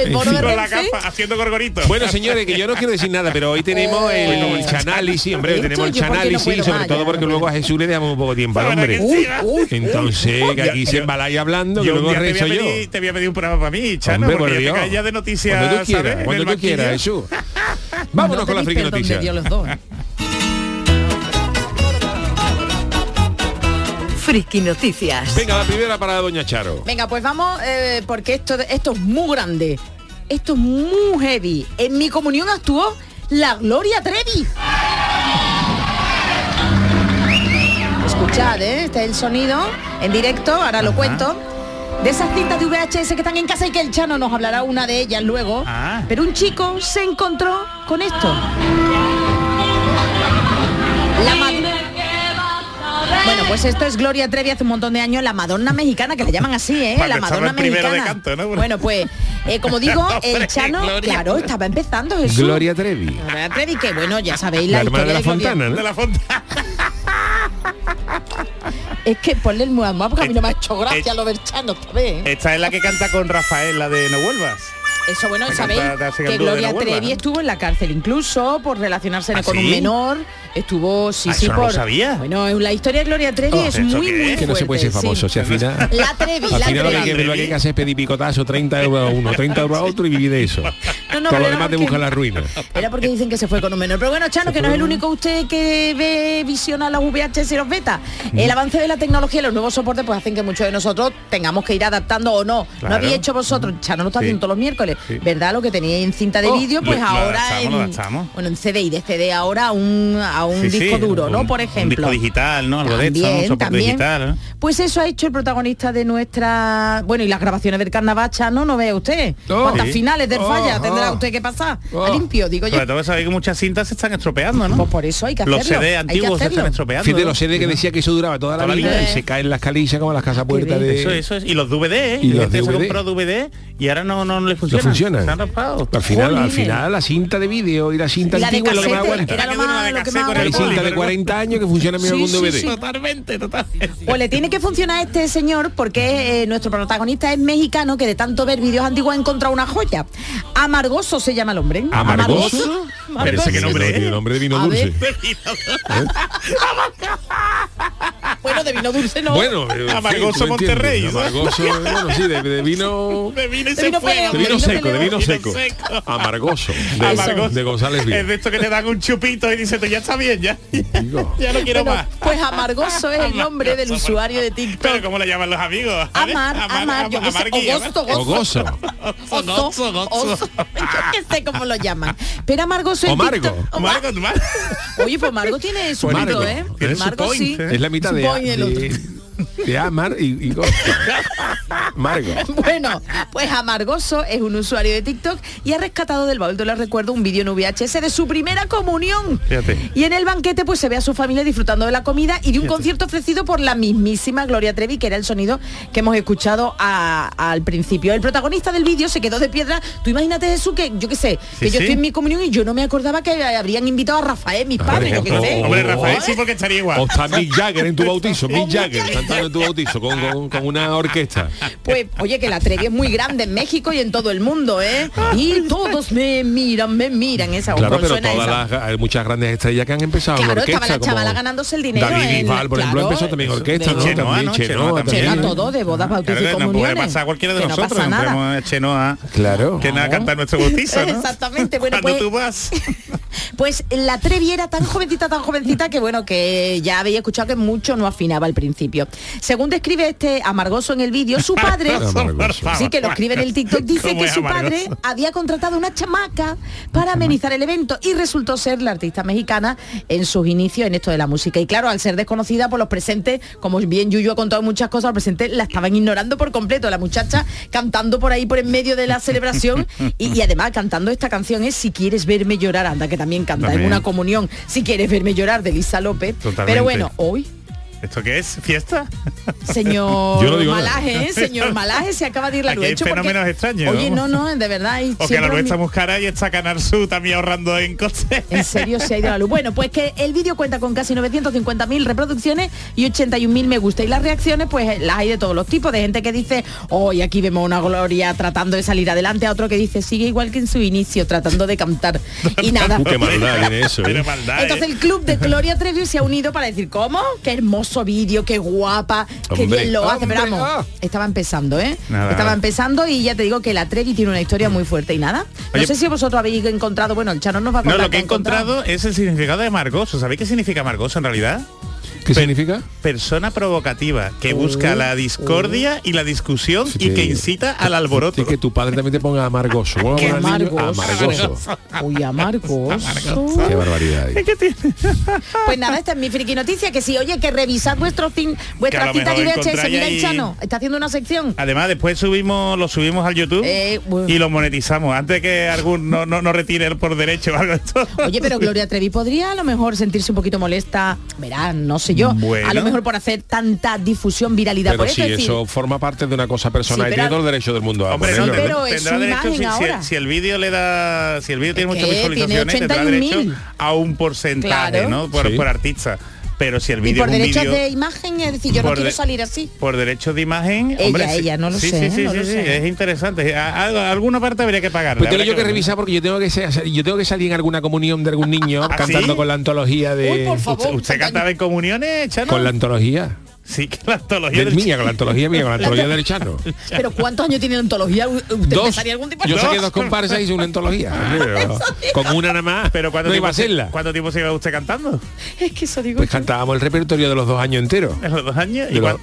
el bono de Renfe. haciendo gorgoritos. Bueno, señores, que yo no quiero decir nada, pero hoy tenemos [LAUGHS] el, chanálisis, hombre, [LAUGHS] tenemos mucho porque no análisis, sobre más, todo porque no luego a Jesús le damos un poco de tiempo al ¿Verdad hombre. que sí, va? Uy, uy, Entonces, que aquí se embalaya hablando, que Yo luego día te voy, a rezo yo. pedir, te voy a pedir un programa para mí, Chano, porque te ya de noticias, Cuando tú quieras, cuando tú quieras. Jesús. [LAUGHS] Vámonos No con la friki noticia. Dos. Friki Noticias. Venga, la primera para Doña Charo. Venga, pues vamos, eh, porque esto, esto es muy grande. Esto es muy heavy. En mi comunión actuó la Gloria Trevi. Escuchad, ¿eh? Este es el sonido en directo, ahora lo cuento. De esas cintas de VHS que están en casa y que el Chano nos hablará una de ellas luego. Ah. Pero un chico se encontró con esto. La bueno, pues esto es Gloria Trevi hace un montón de años, la Madonna mexicana, que le llaman así, ¿eh? La Madonna de mexicana. canto, ¿no? Bueno, pues, eh, como [LAUGHS] digo, el Chano, claro, estaba empezando Jesús. Gloria Trevi. Gloria Trevi, que bueno, ya sabéis La la, hermana de historia la Gloria- Fontana, ¿no? De la fontana. [LAUGHS] Es que ponle el muamá porque a mí no me ha hecho gracia lo del Chano esta vez. Esta es la que canta con Rafael, la de No vuelvas. Eso bueno, sabéis que Gloria Trevi estuvo en la cárcel incluso por relacionarse ¿Ah, con un menor. Estuvo, sí, Ah, sí, eso no lo por. sabía. Bueno, la historia de Gloria Trevi Oh, es ¿esto muy, muy es? Que no se puede ser fuerte, famoso, sí. si al final... La Trevi, Al la final lo que, hay Trevi. que, lo que hay que hacer es pedir picotazo, 30 euros a uno, 30 euros a otro y vivir de eso. No, no, Todo lo demás te porque- busca la ruina. Era porque dicen que se fue con un menor. Pero bueno, Chano, que no es el único usted que ve, visiona los VHS y los beta. Mm. El avance de la tecnología y los nuevos soportes pues hacen que muchos de nosotros tengamos que ir adaptando o no. Claro. ¿No habéis hecho vosotros? Chano lo está Sí. haciendo todos los miércoles. ¿Verdad? Lo que teníais en cinta de Oh, vídeo, pues lo- lo ahora adaptamos, lo en, adaptamos. bueno, en CD y de CD ahora a un, a un Sí, sí, disco duro, ¿no? un- Por Un ejemplo. disco digital, ¿no? Algo de esto, También, un soporte también. digital. ¿no? Pues eso ha hecho el protagonista de nuestra... Bueno, y las grabaciones del carnaval, Chano, no ve usted. Oh. ¿Cuántas Sí. finales del Oh, falla oh. tendrá usted que pasar? Oh. A limpio, digo yo. Sobre todo que sabéis que muchas cintas se están estropeando, ¿no? Pues por eso hay que hacerlo. Los CD antiguos se están estropeando. Fíjate, ¿no? los CD que decía que eso duraba toda la Toda la vida vida. y se caen las calillas como las casas puertas bien. de... Eso, eso es. Y los DVD, ¿eh? Y los Este se DVD. compró DVD y ahora no, no le No funciona. funcionan. Se han raspado. Al final, al final la cinta de vídeo y la cinta Y la de antigua lo que más casete, aguanta. era lo Que dura más, de lo que cassette más con el boli, de pero- 40 años que funcionan bien Sí, algún sí, DVD. sí. Totalmente, totalmente. Pues le tiene que funcionar a este señor porque eh, nuestro protagonista es mexicano que de tanto ver vídeos antiguos ha encontrado una joya. Amargoso se llama el hombre. ¿Amargoso? Pero ese qué nombre es. nombre de vino A dulce. [LAUGHS] [LAUGHS] Bueno, de vino dulce no. Bueno, eh, Amargoso. Monterrey. Amargoso, eh, [LAUGHS] bueno, sí, de, de vino... De vino y De se vino De de vino seco, de vino seco. seco. Amargoso. De, Amargoso. de González Es de esto que te dan un chupito y dices, tú ya está bien, ya. Ya no quiero Bueno, más. pues Amargoso es el nombre del usuario de TikTok. Pero ¿cómo le llaman los amigos? Amar, amar, yo. Ogoso. Gozo, gozo. Oso. Yo qué sé cómo lo llaman. Pero Amargoso es O Margo. Margo. Oye, pues Margo tiene su punto, ¿eh? Tiene su Margo sí. ¿eh? Es la mitad Su de, point el otro. De, de Amar y, y. Margo. Bueno, pues Amargoso es un usuario de TikTok y ha rescatado del baúl de los recuerdos un vídeo en VHS de su primera comunión. Fíjate. Y en el banquete pues se ve a su familia disfrutando de la comida y de un concierto ofrecido por la mismísima Gloria Trevi, que era el sonido que hemos escuchado a- al principio. El protagonista del vídeo se quedó de piedra. Tú imagínate Jesús que yo qué sé, que Sí, yo estoy en mi comunión y yo no me acordaba que habrían invitado a Rafael, mis padres, yo qué sé. Hombre. Rafael sí porque estaría igual. O está Mick Jagger en tu bautizo, Mick Jagger en tu bautizo con, con- con una orquesta. Pues, oye, que la Trevi es muy grande en México y en todo el mundo, ¿eh? Y todos me miran, me miran. Esa Claro, ¿cómo pero todas las, hay muchas grandes estrellas que han empezado en Claro, orquesta. estaba la chavala como ganándose el dinero David en- Bisbal, por ejemplo, claro, empezó también orquesta, ¿no? hecho. Chenoa, También ¿no? Chenoa, Chenoa también. Chenoa todo, de bodas, bautizos Claro, y que no comuniones. puede pasar cualquiera de Que nosotros. No pasa nada. Chenoa, Claro. que nada cantar nuestro bautizo, ¿no? Exactamente, bueno, Cuando pues- tú vas. [LAUGHS] Pues la Trevi era tan jovencita, tan jovencita que bueno, que ya había escuchado que mucho no afinaba al principio. Según describe este amargoso en el vídeo, su padre, [LAUGHS] sí que lo escribe en el TikTok, dice ¿Cómo que su padre había contratado una chamaca para amenizar el evento y resultó ser la artista mexicana en sus inicios en esto de la música. Y claro, al ser desconocida por los presentes, como bien Yuyu ha contado muchas cosas, los presentes la estaban ignorando por completo. La muchacha cantando por ahí por en medio de la celebración y, y además cantando esta canción es Si quieres verme llorar, anda que también canta en una comunión, Si quieres verme llorar de Lisa López. Totalmente. Pero bueno, hoy ¿Esto qué es? ¿Fiesta? Señor [LAUGHS] Yo no digo Malaje, nada. ¿eh? señor [LAUGHS] Malaje, se acaba de ir la Aquí luz. hay Hecho porque- fenómenos extraños, Oye, no, no, de verdad. O que la luz está muy cara y está Canal Sur también ahorrando en coste. En serio se ha ido la luz. Bueno, pues que el vídeo cuenta con casi 950.000 reproducciones y 81.000 me gusta. Y las reacciones, pues las hay de todos los tipos. De gente que dice, hoy aquí vemos una Gloria tratando de salir adelante. A otro que dice, sigue igual que en su inicio, tratando de cantar. Y nada. [LAUGHS] Qué maldad tiene eso. ¿eh? Entonces ¿eh? el club de Gloria Trevi se ha unido para decir, ¿cómo? Qué hermoso vídeo, qué guapa, qué bien lo hace. Pero vamos, estaba empezando, ¿eh? Nada, estaba empezando y ya te digo que la Trevi tiene una historia muy fuerte y nada. No Oye, sé si vosotros habéis encontrado, bueno, el Chano nos va a No, contar lo que he encontrado. encontrado es el significado de Margoso. ¿Sabéis qué significa Margoso en realidad? ¿Qué significa? Persona provocativa, que busca la discordia y la discusión Sí, y que- que incita al alboroto. Y que tu padre también te ponga amargoso. ¿Cómo Qué amargoso. Amargoso. [LAUGHS] Uy, amargoso. Qué barbaridad. [LAUGHS] Pues nada, esta es mi friki noticia, que si oye, que revisad vuestro cin, Que a vuestra lo cita mejor de VHS, mira el Chano, está haciendo una sección. Además, después subimos, lo subimos al YouTube Eh, bueno. y lo monetizamos. Antes de que algún no, no, no retire el por derecho o algo de esto. Oye, pero [LAUGHS] Gloria Trevi podría a lo mejor sentirse un poquito molesta, verá, no sé yo, Bueno. a lo mejor por hacer tanta difusión, viralidad Pero por si esto, es decir, eso forma parte de una cosa personal Sí, y tiene pero- todo el derecho del mundo a Hombre, no, pero ¿no? es tendrá derecho si, si- si el vídeo le da si el vídeo tiene muchas que tiene visualizaciones tendrá 81.000. derecho a un porcentaje Claro. no por, Sí. por artista pero si el vídeo por derechos de imagen, es decir, yo no quiero salir así. por derechos de imagen Ella, hombre, ella, no lo sí, sé, sí, sí, no sí, lo sí, sé. es interesante A- a- alguna parte habría que pagar Pues tengo yo que revisar porque yo tengo que ser- yo tengo que salir en alguna comunión de algún niño [LAUGHS] ¿Ah, cantando sí? con la antología de Uy, por favor. ¿Usted, usted cantaba en comuniones Chano? con la antología sí que la antología de del mía, con la antología mía, con la antología del Chano. [LAUGHS] Pero ¿cuántos años tiene ontología? ¿Usted Dos. empezaría algún tipo de Yo saqué Dos. comparsas y hice una antología. [LAUGHS] Con una nada más. pero ¿cuánto, no tiempo iba a se- hacerla. ¿cuánto tiempo se lleva usted cantando? Es que eso digo Pues yo. cantábamos el repertorio de los dos años enteros. en los dos años De cuán- lo-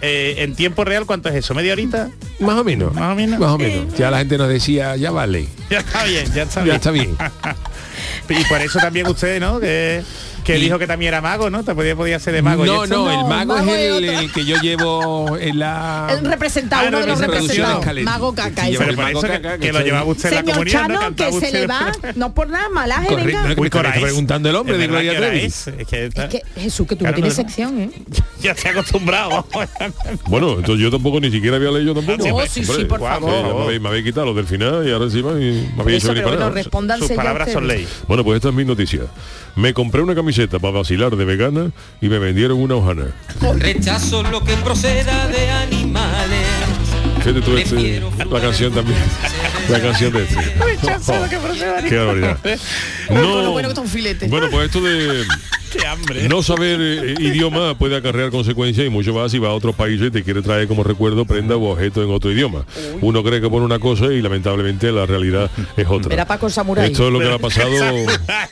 eh, en tiempo real cuánto es eso media horita Más o menos. Más o menos. Más o menos. Ya la gente nos decía, ya vale. [LAUGHS] ya está bien ya está Ya bien está bien. y por eso también usted no que que Y- dijo que también era mago no te podía podía ser de mago no, esto. no, el No, mago, mago es el, el que yo llevo en la... [LAUGHS] El representado, Ah, uno de los representados. Mago caca. Sí, pero por eso que, caca, que que lo llevaba usted en la ¿no? Chano, Cantaba que se le va, no por nada, malaje, Correcto, venga. no, Uy, preguntando el hombre Es de Gloria Trevi. es, es que está- Es que Jesús, que tú Claro, no tienes no, sección, ¿eh? [LAUGHS] ya estoy acostumbrado [LAUGHS] Bueno, entonces yo tampoco ni siquiera había leído tampoco. Ah, Oh, sí, sí, por favor. Sí, me, habéis, quitado los del final y ahora encima me habéis hecho venir para bueno, nada. sus palabras son ley Bueno, pues esta es mi noticia. Me compré una camiseta para vacilar de vegana y me vendieron una hojana. Rechazo lo que proceda de animales. Fíjate tú este, la canción también. La canción de este. Qué barbaridad. Con lo bueno que está un filete. Bueno, pues esto de qué hambre no saber eh, idioma puede acarrear consecuencias y mucho más si va a otros países y te quiere traer como recuerdo prenda o objeto en otro idioma. Uno cree que pone una cosa y lamentablemente la realidad es otra. Era Paco Samurai. Esto es lo que le ha pasado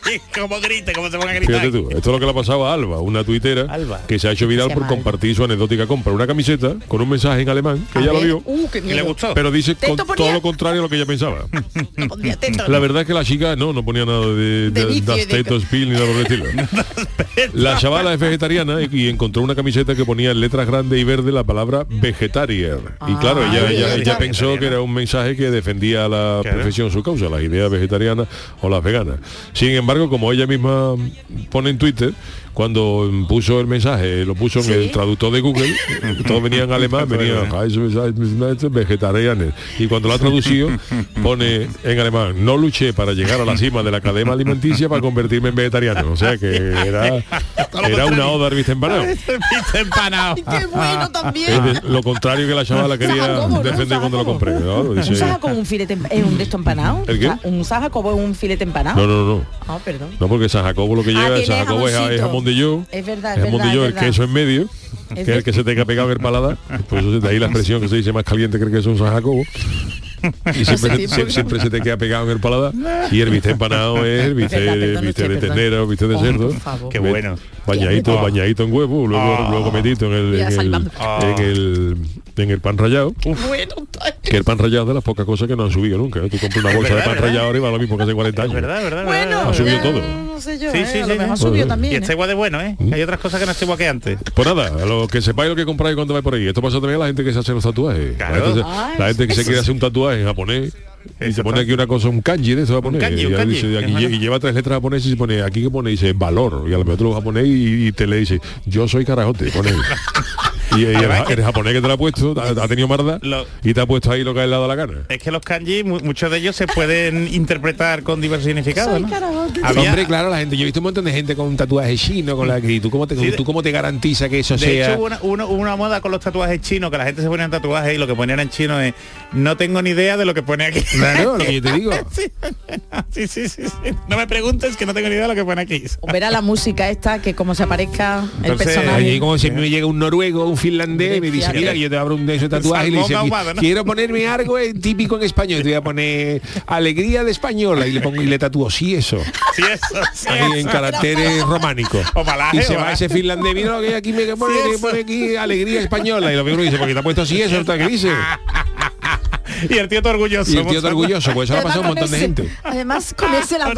Ay, como grite como se ponga a gritar Fíjate tú, esto es lo que le ha pasado a Alba, una tuitera Alba. que se ha hecho viral por Alba. compartir su anecdótica compra. Una camiseta con un mensaje en alemán, que A ella lo vio, Uh, qué ¿Y le gustó pero dice Teto con ponía- todo lo contrario a lo que ella pensaba. [LAUGHS] No La verdad es que la chica no, no ponía nada de, De de, das tetos pil ni nada por el estilo. [LAUGHS] La chavala es vegetariana y, y encontró una camiseta que ponía en letras grandes y verdes la palabra vegetarian. Y Ah, claro, ella, ella, pensó que era un mensaje que defendía la Claro. profesión, su causa, las ideas vegetarianas o las veganas. Sin embargo, como ella misma pone en Twitter, cuando puso el mensaje, lo puso en el traductor de Google, [LAUGHS] todo venía en alemán, venía vegetarianes. Y cuando lo ha traducido, [LAUGHS] pone en alemán, no luché para llegar a la cima de la cadena alimenticia para convertirme en vegetariano. O sea que era, era una oda al empanado. [LAUGHS] Empanado qué bueno Es también. de- lo contrario que la chavala quería Sajacobo, ¿no? defender cuando lo compré. ¿no? Dice- ¿Un saja como un filete es un de esto empanado? ¿El qué? ¿Un saja como un filete empanado? no, no, no. Ah, perdón. No, porque San Jacobo lo que Ah, lleva, tiene San Jacobo es, es jamón de yo, Es verdad, es es jamón verdad, de yo, es el verdad. queso en medio, Es que es el que se te ha pegado en el paladar. Pues de ahí la expresión que se dice más caliente que el queso en San Jacobo. Y siempre, que siempre se te queda pegado en el paladar. Y el bistec empanado es el bistec, de perdón. ternera, o bistec de Oh, cerdo. por favor. Qué bueno. Bañadito, Oh. bañadito en huevo, luego, Oh. luego metido en el, en el, en el, en el pan rallado. Bueno, Que el pan rallado es de las pocas cosas que no han subido nunca. ¿eh? Tú compras una bolsa verdad, de pan ¿verdad? rallado ahora y va lo mismo que hace 40 Es años. verdad, verdad, bueno, verdad, Ha subido ya todo. No sé yo, Sí, ¿eh? sí, sí, ha sí. subido también. y este ¿eh? igual de bueno ¿eh? Hay otras cosas que no estoy igual que antes Pues nada, a lo que sepáis lo que compráis cuando vais por ahí. Esto pasa también a la gente que se hace los tatuajes. Claro. La gente, se- la gente que se quiere hacer un tatuaje en japonés Y se pone aquí una cosa, un kanji de eso va a poner. kanji, un y, ya kanji, dice, aquí es lle- verdad. y lleva tres letras japonesas y se pone, aquí que pone, dice valor. Y a lo mejor te lo japonés y, y te le dice, yo soy carajote, pone. y, y el, ja- el japonés que te lo ha puesto, ha, ha tenido marda Lo- y te ha puesto ahí lo que ha dado la gana. Es que los kanji, mu- muchos de ellos se pueden [LAUGHS] interpretar con diversos significados, ¿no? Había- Hombre, claro, la gente, yo he visto un montón de gente con un tatuaje chino, con la que tú cómo te, Sí, tú cómo te garantiza que eso De sea. hecho, hubo una, una, una moda con los tatuajes chinos, que la gente se ponía en tatuajes y lo que ponían en chino es no tengo ni idea de lo que pone aquí. Claro, lo que yo te digo. [LAUGHS] sí, sí, sí, sí. No me preguntes que no tengo ni idea de lo que pone aquí. Verá la música esta, que como se aparezca el personaje. Como si me llega un noruego, un finlandés, y me dice, mira, que yo te abro un de esos tatuajes y le Salmón dice, ahumado, ¿no? quiero ponerme algo típico en español, te voy a poner alegría de española y le pongo y le tatúo, sí eso. Sí, eso, sí, Ahí en caracteres románicos. O malaje, y se o va ese finlandés, mira lo que hay aquí me pone, Sí, me eso. pone aquí alegría española. Y lo primero dice, porque te ha puesto así eso, ¿qué dice? [LAUGHS] Y el tío todo orgulloso. Y el tío orgulloso, pues eso le ha pasado a un montón de gente. Además, con ese la.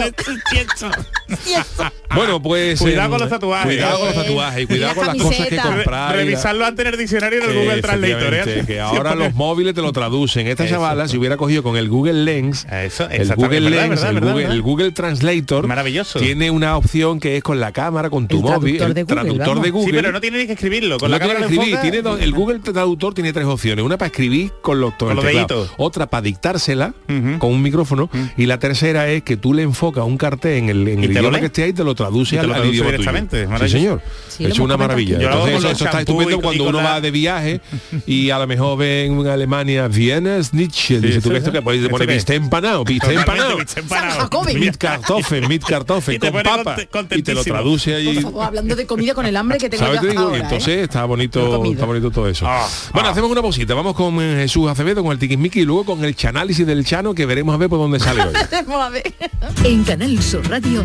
Bueno, pues... Cuidado em, con los tatuajes. Cuidado con los tatuajes y cuidado con las cosas que comprar. Revisarlo antes en el diccionario en el Google Translator. ¿eh? Que ahora los móviles te lo traducen. Esta chavala, si hubiera cogido con el Google Lens, Eso, el Google Lens, verdad, el, verdad, Google, verdad. el Google Translator, Maravilloso. tiene una opción que es con la cámara, con tu El móvil, traductor el de Google, traductor vamos. de Google. Sí, pero no tiene ni que escribirlo. Con No la tiene cámara escribir, enfoca- tiene dos- el Google Traductor tiene tres opciones, una para escribir con los, Con los deditos. otra para dictársela con un micrófono y la tercera es que tú le enfocas un cartel en el, en ¿Y el te lo idioma lee? que esté ahí y te lo traduce Y te al, lo al traduce idioma tuyo. directamente, Sí, maravilloso. señor. Sí, es una maravilla. Entonces eso, eso está estupendo cuando uno la- va de viaje [LAUGHS] y a lo mejor ve en Alemania Viena Schnitzel. Dice tú esto es. que puedes ¿Esto poner qué es? bistec empanado, [LAUGHS] Totalmente, empanado. Mit kartoffeln, mit kartoffeln, [LAUGHS] con pone papa. Y te lo traduce allí. hablando de comida con el hambre que tengo ¿Sabes? yo y ¿eh? entonces está bonito, está bonito todo eso. Ah, bueno, ah. hacemos una posita. Vamos con eh, Jesús Acevedo, con el tiquismiqui y luego con el chanálisis del Chano que veremos a ver por dónde sale hoy. En Canal Sur Radio,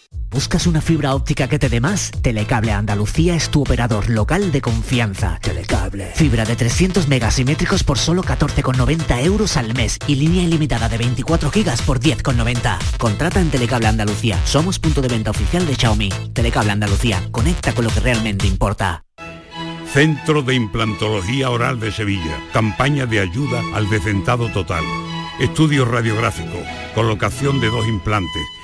¿Buscas una fibra óptica que te dé más? Telecable Andalucía es tu operador local de confianza. Telecable. Fibra de 300 megasimétricos por solo 14,90 euros al mes y línea ilimitada de 24 gigas por 10,90. Contrata en Telecable Andalucía. Somos punto de venta oficial de Xiaomi. Telecable Andalucía. Conecta con lo que realmente importa. Centro de Implantología Oral de Sevilla. Campaña de ayuda al decentado total. Estudio radiográfico, colocación de dos implantes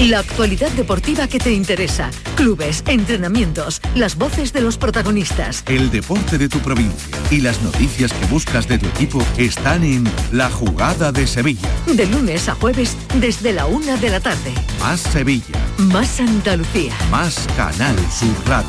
La actualidad deportiva que te interesa. Clubes, entrenamientos, las voces de los protagonistas. El deporte de tu provincia y las noticias que buscas de tu equipo están en La Jugada de Sevilla. De lunes a jueves desde la una de la tarde. Más Sevilla, Más Andalucía. más Canal Sur Radio.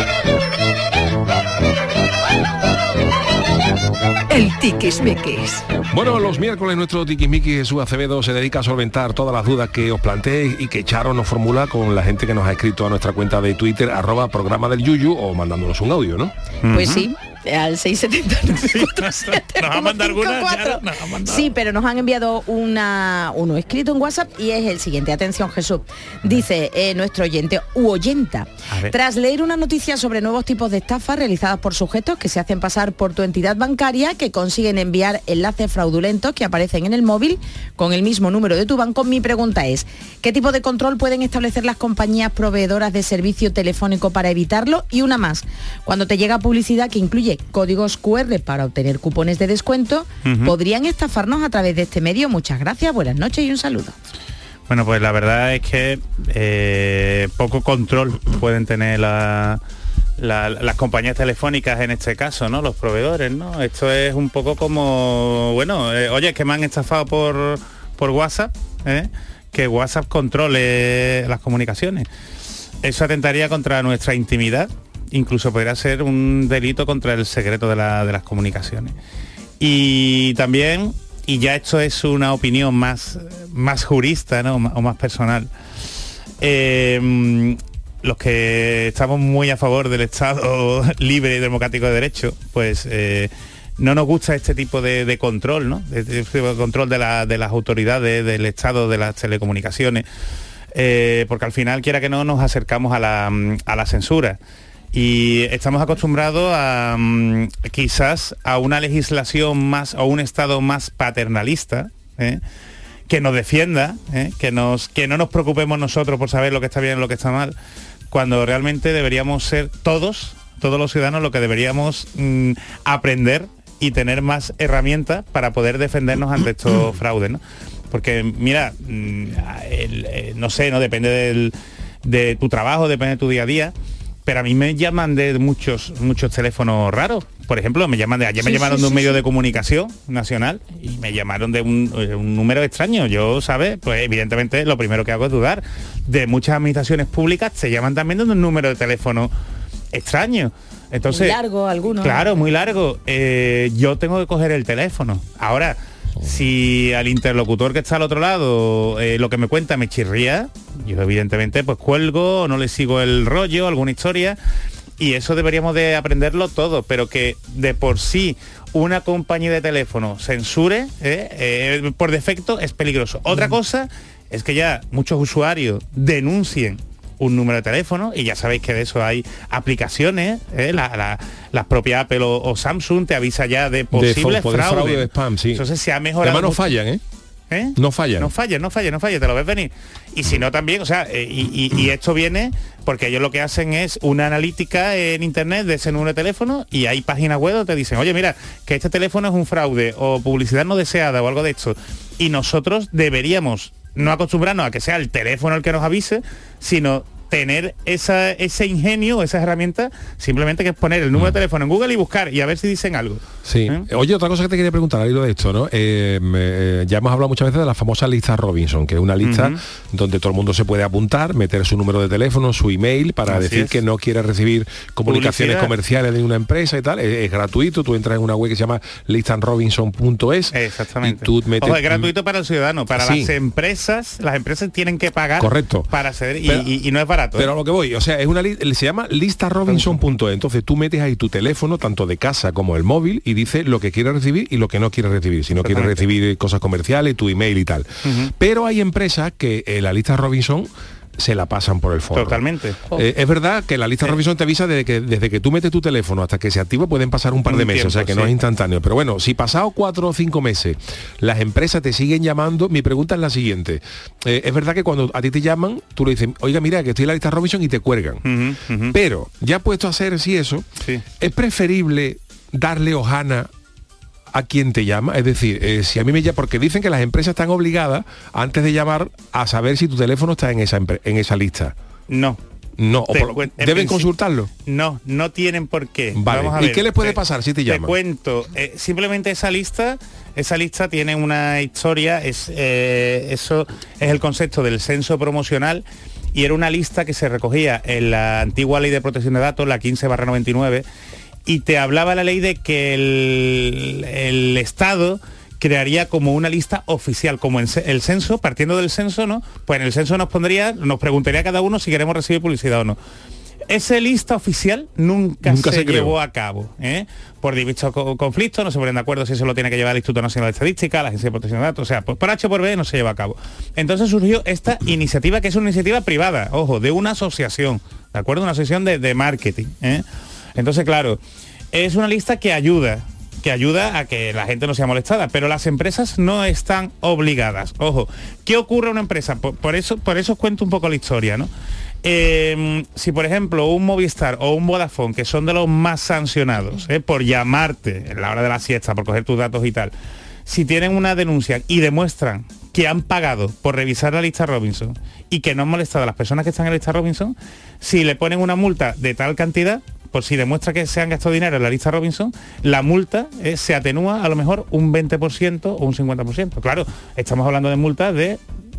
Tiquismiquis. Bueno, los miércoles nuestro tiquismiqui Jesús Acevedo se dedica a solventar todas las dudas que os planteéis y que Charo nos formula con la gente que nos ha escrito a nuestra cuenta de Twitter, arroba programa del Yuyu o mandándonos un audio, ¿no? Pues sí, al 670 ¿Nos ha mandado? Nos ha mandado. Sí, pero nos han enviado una, uno escrito en WhatsApp y es el siguiente. Atención, Jesús. Dice eh, nuestro oyente u oyenta. Tras leer una noticia sobre nuevos tipos de estafas realizadas por sujetos que se hacen pasar por tu entidad bancaria que consiguen enviar enlaces fraudulentos que aparecen en el móvil con el mismo número de tu banco, mi pregunta es, ¿qué tipo de control pueden establecer las compañías proveedoras de servicio telefónico para evitarlo? Y una más, cuando te llega publicidad que incluye códigos QR para obtener cupones de descuento. ¿podrían estafarnos a través de este medio? Muchas gracias, buenas noches y un saludo. Bueno, pues la verdad es que eh, poco control pueden tener la- la- las compañías telefónicas en este caso, ¿no? Los proveedores, ¿no? Esto es un poco como, bueno, eh, oye, que me han estafado por, por WhatsApp, ¿eh? que WhatsApp controle las comunicaciones. Eso atentaría contra nuestra intimidad, incluso podría ser un delito contra el secreto de, la- de las comunicaciones. Y también, y ya esto es una opinión más, más jurista ¿no? o más- personal, eh, los que estamos muy a favor del Estado [LAUGHS] libre y democrático de derecho, pues eh, no nos gusta este tipo de, control, ¿no? De, de- de control de, la- de las autoridades, del Estado, de las telecomunicaciones, eh, porque al final, quiera que no, nos acercamos a la, a la censura. Y estamos acostumbrados a mm, quizás a una legislación más o un Estado más paternalista, ¿eh? que nos defienda, ¿eh? que, nos, que no nos preocupemos nosotros por saber lo que está bien y lo que está mal, cuando realmente deberíamos ser todos, todos los ciudadanos, lo que deberíamos mm, aprender y tener más herramientas para poder defendernos ante estos [CLEARS THROAT] fraudes. ¿no? Porque mira, mm, el, eh, no sé, no depende del- de tu trabajo, depende de tu día a día. Pero a mí me llaman de muchos muchos teléfonos raros. Por ejemplo, me llaman de ayer me llamaron sí, de un sí, medio de comunicación nacional y me llamaron de un, eh, un número extraño. Yo, ¿sabes? Pues evidentemente lo primero que hago es dudar. De muchas administraciones públicas se llaman también de un número de teléfono extraño. Entonces, Muy largo alguno. Claro, muy largo. Eh, yo tengo que coger el teléfono. Ahora, si al interlocutor que está al otro lado eh, lo que me cuenta me chirría, yo evidentemente pues cuelgo no le sigo el rollo, alguna historia. Y eso deberíamos de aprenderlo todo, pero que de por sí una compañía de teléfono censure, eh, eh, por defecto es peligroso. Otra cosa es que ya muchos usuarios denuncien un número de teléfono y ya sabéis que de eso hay aplicaciones, ¿eh? la, la- las propias Apple o, o Samsung te avisa ya de posibles de fraudes. fraude de spam, sí. Entonces se ha mejorado. Además no fallan, ¿eh? ¿Eh? No fallan. No falla, no falla, no falla, no falla, te lo ves venir. Y si no también, o sea, eh, y, y- y esto viene porque ellos lo que hacen es una analítica en internet de ese número de teléfono y hay páginas web donde te dicen, oye, mira, que este teléfono es un fraude o publicidad no deseada o algo de esto. Y nosotros deberíamos no acostumbrarnos a que sea el teléfono el que nos avise, sino tener esa, ese ingenio, esas herramientas, simplemente que es poner el número de teléfono en Google y buscar y a ver si dicen algo. Sí. Oye, otra cosa que te quería preguntar al hilo de esto, ¿no? Eh, me- ya hemos hablado muchas veces de la famosa lista Robinson, que es una lista donde todo el mundo se puede apuntar, meter su número de teléfono, su email, para Así decir es. que no quiere recibir comunicaciones Publicidad. comerciales de una empresa y tal. Es, es gratuito, tú entras en una web que se llama listanrobinson.es. Exactamente. Y tú metes... Ojo, es gratuito para el ciudadano, para Sí. las empresas, las empresas tienen que pagar Correcto. para acceder y, Pero- y- y no es barato. ¿eh? Pero a lo que voy, o sea, es una se llama listarobinson.es. Entonces tú metes ahí tu teléfono, tanto de casa como el móvil, y dice lo que quieres recibir y lo que no quieres recibir. Si no quieres recibir cosas comerciales, tu email y tal. Pero hay empresas que eh, la lista Robinson se la pasan por el forro. Totalmente. Eh, es verdad que la lista Robinson te avisa desde que, desde que tú metes tu teléfono hasta que se activa pueden pasar un par de Un meses, o sea que no sí. es instantáneo. Pero bueno, si pasado cuatro o cinco meses las empresas te siguen llamando, mi pregunta es la siguiente. Eh, es verdad que cuando a ti te llaman, tú le dices, oiga, mira, que estoy en la lista Robinson y te cuelgan. Pero ya puesto a hacer sí eso, es preferible darle hojana a quien te llama, es decir, eh, si a mí me llama, porque dicen que las empresas están obligadas antes de llamar a saber si tu teléfono está en esa en esa lista. No. No, o Te por- deben consultarlo. No, no tienen por qué. Vale. Vamos a ¿Y ver, qué les puede te- pasar si te llaman? cuento. eh, simplemente esa lista, esa lista tiene una historia, es eh, eso es el concepto del censo promocional y era una lista que se recogía en la antigua ley de protección de datos, la 15 99, y te hablaba la ley de que el, el Estado crearía como una lista oficial, como en el censo, partiendo del censo, ¿no? Pues en el censo nos pondría, nos preguntaría a cada uno si queremos recibir publicidad o no. esa lista oficial nunca, Nunca se, llevó a cabo. ¿eh? Por dichos co- conflictos, no se ponen de acuerdo si eso lo tiene que llevar el Instituto Nacional de Estadística, la Agencia de Protección de Datos, o sea, por, por H por B no se lleva a cabo. Entonces surgió esta iniciativa, que es una iniciativa privada, ojo, de una asociación, ¿de acuerdo? Una asociación de, de marketing. ¿eh? Entonces, claro, es una lista que ayuda que ayuda a que la gente no sea molestada, pero las empresas no están obligadas. Ojo, ¿qué ocurre a una empresa? Por, eso, por eso os cuento un poco la historia, ¿no? Eh, si por ejemplo un Movistar o un Vodafone, que son de los más sancionados, ¿eh? por llamarte en la hora de la siesta, por coger tus datos y tal, si tienen una denuncia y demuestran que han pagado por revisar la lista Robinson y que no han molestado a las personas que están en la lista Robinson, si le ponen una multa de tal cantidad, por si demuestra que se han gastado dinero en la lista Robinson, la multa eh, se atenúa a lo mejor un 20% o un 50%. Claro, estamos hablando de multas de.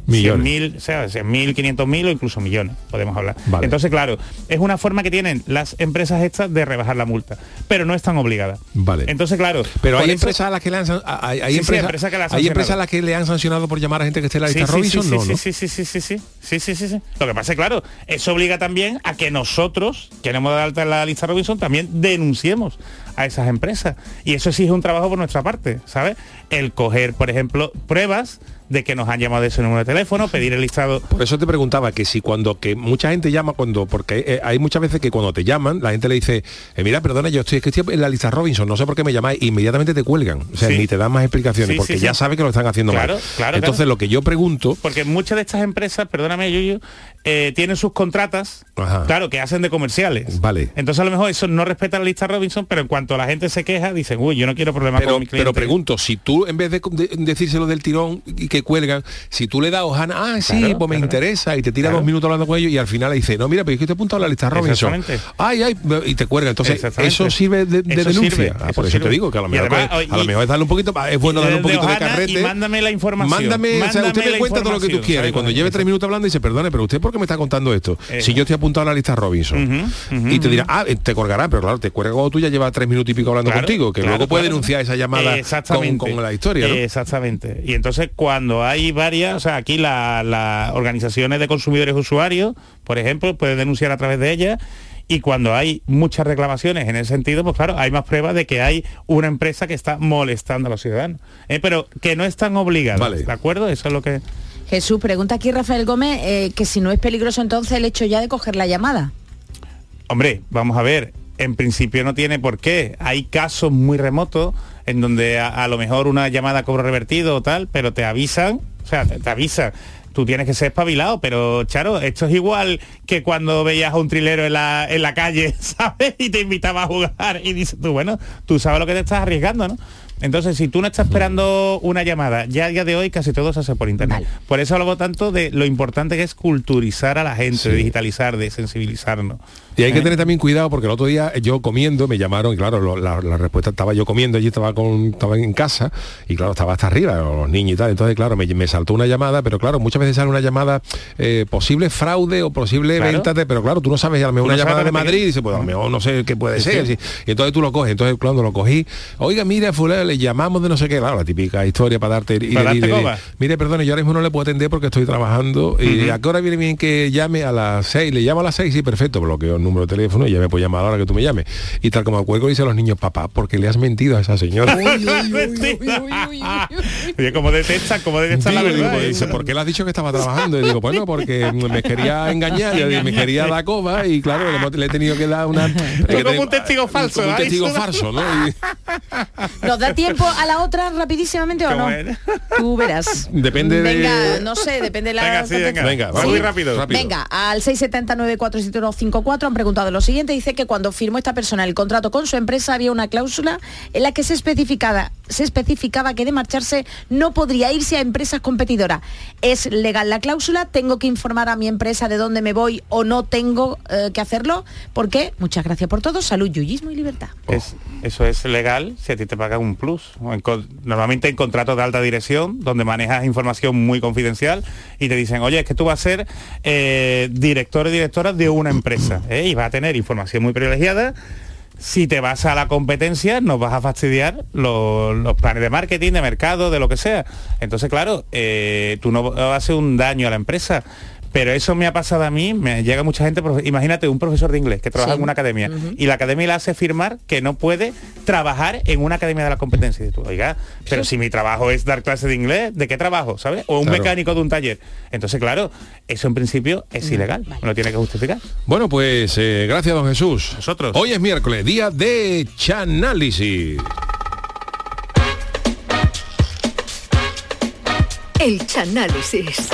100.000, o sea, 100.000, 500.000 o incluso millones, podemos hablar. Vale. Entonces, claro, es una forma que tienen las empresas estas de rebajar la multa, pero no están obligadas. Vale. Entonces, claro. Pero hay empresas a las que le han hay, hay sí, empresas, sí, empresa hay empresas a las que le han sancionado por llamar a gente que esté en la lista sí, Robinson, no, ¿no? Sí, sí, sí, sí, sí, sí, sí, sí, Lo que pasa, claro, eso obliga también a que nosotros, que no hemos dado alta en la lista Robinson, también denunciemos a esas empresas. Y eso sí es un trabajo por nuestra parte, ¿sabes? El coger, por ejemplo, pruebas de que nos han llamado de ese número de teléfono, pedir el listado. Por eso te preguntaba que si cuando que mucha gente llama cuando porque eh, hay muchas veces que cuando te llaman la gente le dice eh, mira perdona yo estoy, es que estoy en la lista Robinson no sé por qué me llamáis inmediatamente te cuelgan o sea Sí. ni te dan más explicaciones Sí, porque sí, ya sabe que lo están haciendo Claro, mal claro, entonces claro. lo que yo pregunto Porque muchas de estas empresas, perdóname, Yuyu, eh, tienen sus contratas, claro, que hacen de comerciales. Vale. Entonces a lo mejor eso no respeta la lista Robinson, pero en cuanto la gente se queja, dicen, uy, yo no quiero problemas pero, con mi cliente. pero pregunto, si tú en vez de, de- decírselo del tirón y que cuelgan, si tú le das hojana, ah, sí, Claro, pues me interesa, y te tira Claro. dos minutos hablando con ellos y al final le dice, no, mira, pero es que estoy apuntado a la lista Robinson. Exactamente. Ay, ay, y te cuelga. Entonces, eso sirve de, de Eso denuncia. sirve, Ah, eso por eso sirve. te digo que a lo mejor, además, a lo mejor es darle un poquito, es bueno darle un de poquito de hojana carrete. Y mándame la información. Mándame, o sea, usted mándame me cuenta todo lo que tú información, quieras y ¿sabes? cuando lleve tres minutos hablando dice, perdone, pero usted por qué me está contando esto? Eh. Si yo estoy apuntado a la lista Robinson y te dirá, ah, eh, te colgará, pero claro, te cuelga cuando tú ya llevas tres minutos y pico hablando Claro, contigo, que claro, luego puede claro. denunciar esa llamada con, Exactamente. con la historia, ¿no? Exactamente. Y entonces cuando hay varias, o sea, aquí la- las organizaciones de consumidores usuarios, por ejemplo, pueden denunciar a través de ellas. Y cuando hay muchas reclamaciones en ese sentido, pues claro, hay más pruebas de que hay una empresa que está molestando a los ciudadanos. Eh, pero que no están obligadas. ¿De acuerdo? Eso es lo que. Jesús, pregunta aquí Rafael Gómez eh, que si no es peligroso entonces el hecho ya de coger la llamada. Hombre, vamos a ver, en principio no tiene por qué. Hay casos muy remotos en donde a, a lo mejor una llamada cobro revertido o tal, pero te avisan, o sea, te, te avisan. Tú tienes que ser espabilado, pero Charo, esto es igual que cuando veías a un trilero en la, en la calle, [LAUGHS] ¿sabes? Y te invitaba a jugar y dices tú, bueno, tú sabes lo que te estás arriesgando, ¿no? Entonces, si tú no estás esperando una llamada, ya a día de hoy casi todo se hace por internet. Por eso hablo tanto de lo importante que es culturizar a la gente, de digitalizar, de sensibilizarnos. Y hay que tener también cuidado porque el otro día yo comiendo me llamaron y claro, lo- la, la respuesta estaba yo comiendo, allí estaba con estaba en casa y claro, estaba hasta arriba, los niños y tal. Entonces, claro, me, me saltó una llamada, pero claro, muchas veces sale una llamada eh, posible fraude o posible Claro. venta de, pero claro, tú no sabes, a lo mejor una no llamada de Madrid y dice, pues a lo mejor no sé qué puede Sí, ser. sí. Y entonces tú lo coges. Entonces cuando lo cogí, oiga, mira, fulano, le llamamos de no sé qué, claro, la típica historia para darte y Para y darte coba. mire, perdone, yo ahora mismo no le puedo atender porque estoy trabajando. ¿Y Ujú. a qué hora viene bien que llame a las 6? Le llamo a las 6, sí, perfecto, bloqueo el número de teléfono y ya me puedo llamar a la hora que tú me llames. Y tal como cuelgo dice a los niños, papá, porque le has mentido a esa señora. Oye, como detecta, como detecta la Digo, digo, verdad. pues, ¿eh? dice, ¿por qué le has dicho que estaba trabajando? Y digo, bueno, porque me quería engañar, y me quería dar coba y claro, le, he tenido que dar una... Tú como un testigo falso. como un ¿eh? testigo falso, ¿no? Y- [LAUGHS] ¿Nos da tiempo a la otra rapidísimamente o ¿Cómo no? era? Tú verás. Depende de- Venga, no sé, depende de la Venga, sí, muy rápido. Rápido. Venga, al 679-47154 han preguntado lo siguiente. Dice que cuando firmó esta persona el contrato con su empresa había una cláusula en la que se especificaba, se especificaba que de marcharse no podría irse a empresas competidoras. ¿Es legal la cláusula? ¿Tengo que informar a mi empresa de dónde me voy o no tengo eh, que hacerlo? ¿Por qué? Muchas gracias por todo. Salud, yuyismo y libertad. Es- eso es legal si a ti te pagan un plus. Normalmente en contratos de alta dirección, donde manejas información muy confidencial y te dicen, oye, es que tú vas a ser eh, director o directora de una empresa ¿eh? y vas a tener información muy privilegiada. Si te vas a la competencia, nos vas a fastidiar los, planes de marketing, de mercado, de lo que sea. Entonces, claro, eh, tú no vas a hacer un daño a la empresa, Pero eso me ha pasado a mí, me llega mucha gente, imagínate un profesor de inglés que trabaja Sí. en una academia y la academia le hace firmar que no puede trabajar en una academia de la competencia. Y tú, oiga, pero si mi trabajo es dar clases de inglés, ¿de qué trabajo? ¿Sabes? O un Claro. mecánico de un taller. Entonces, claro, eso en principio es ilegal, me lo tiene que justificar. Bueno, pues eh, gracias, don Jesús. Nosotros. Hoy es miércoles, día de Chanálisis. El Chanálisis.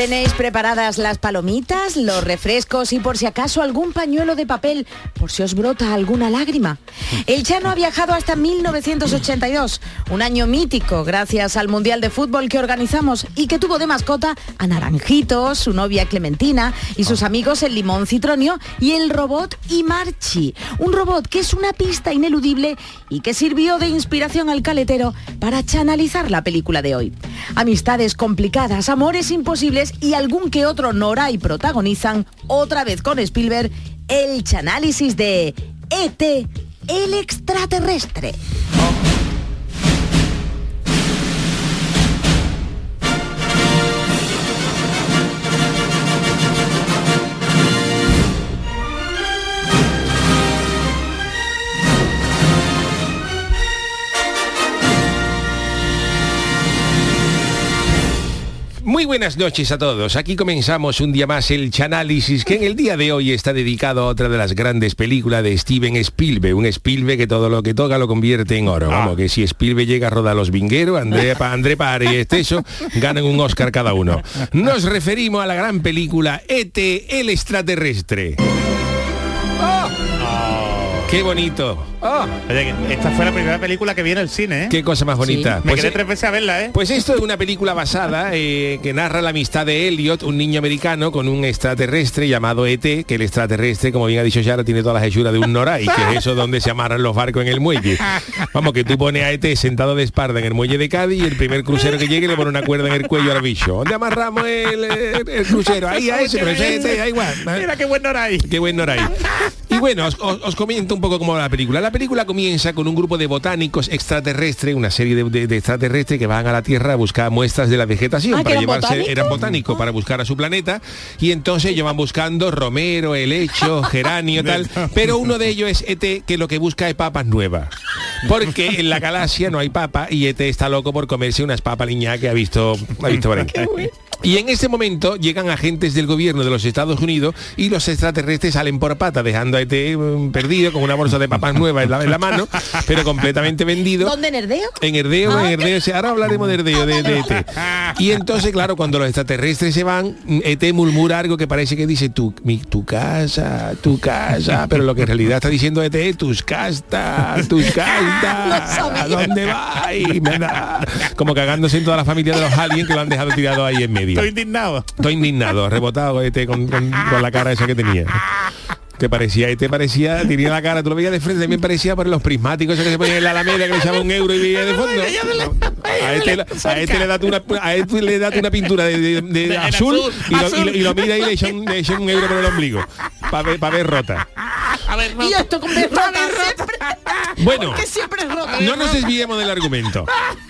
Tenéis preparadas las palomitas, los refrescos y por si acaso algún pañuelo de papel, por si os brota alguna lágrima. El Chano ha viajado hasta 1982, un año mítico gracias al Mundial de Fútbol que organizamos y que tuvo de mascota a Naranjito, su novia Clementina y sus amigos el Limón Citronio y el robot Imarchi. Un robot que es una pista ineludible y que sirvió de inspiración al caletero para chanalizar la película de hoy. Amistades complicadas, amores imposibles y algún que otro Noray protagonizan, otra vez con Spielberg, el chanálisis de ET, el extraterrestre. Muy buenas noches a todos. Aquí comenzamos un día más el Chanálisis, que en el día de hoy está dedicado a otra de las grandes películas de Steven Spielberg. Un Spielberg que todo lo que toca lo convierte en oro. Vamos, que si Spielberg llega a rodar Los Vingueros, André, [LAUGHS] André Pare y Esteso ganan un Oscar cada uno. Nos referimos a la gran película ET, el extraterrestre. ¡Qué bonito! Oye, que esta fue la primera película que vi en el cine, ¿eh? ¡Qué cosa más bonita! Me Pues, quedé eh, tres veces a verla, ¿eh? Pues esto es una película basada eh, que narra la amistad de Elliot, un niño americano con un extraterrestre llamado ET, que el extraterrestre, como bien ha dicho Yara, tiene todas las hechuras de un Noray, que es eso donde se amarran los barcos en el muelle. Vamos, que tú pones a ET sentado de espalda en el muelle de Cádiz y el primer crucero que llegue le pone una cuerda en el cuello al bicho. ¿Dónde amarramos el, el- el crucero? Ahí a ese, pero ese da igual. Mira qué buen Noray. Qué buen Noray. Bueno, os, os- os comento un poco cómo va la película. La película comienza con un grupo de botánicos extraterrestres, una serie de, de- de extraterrestres que van a la Tierra a buscar muestras de la vegetación Ah, ¿que para eran llevarse, botánicos? eran botánicos para buscar a su planeta y entonces ellos van buscando romero, helecho, [LAUGHS] geranio, tal, pero uno de ellos es ET que lo que busca es papas nuevas. Porque en la galaxia no hay papa y ET está loco por comerse unas papas liñadas que ha visto, ha visto por ahí. [LAUGHS] Y en ese momento llegan agentes del gobierno de los Estados Unidos y los extraterrestres salen por pata, dejando a ET mm, perdido con una bolsa de papas nuevas en la, en la mano, pero completamente vendido. ¿Dónde? En Herdeo, Ah, en Herdeo, sí, ahora hablaremos de Herdeo, de, de ET. Y entonces, claro, cuando los extraterrestres se van, ET murmura algo que parece que dice tu, mi, tu casa, tu casa, pero lo que en realidad está diciendo ET es tus castas, tus [LAUGHS] castas, ¿a dónde va? Y me da- como cagándose en toda la familia de los aliens que lo han dejado tirado ahí en medio. Estoy indignado. Estoy indignado, rebotado ET con, con- con la cara esa que tenía. Que parecía, ET parecía, tenía la cara, tú lo veías de frente, también parecía por los prismáticos esos que se ponían en la alameda que le echaban un euro y veía de fondo. A este, a este le da tú una, a este le da tú una pintura de, de- de De- en azul, azul, y, lo, azul. y lo- y lo mira y le echa un, le echa un euro por el ombligo para ver, pa' ver rota. A ver, Y esto con siempre. Bueno. Siempre es roto. No nos desviemos del argumento.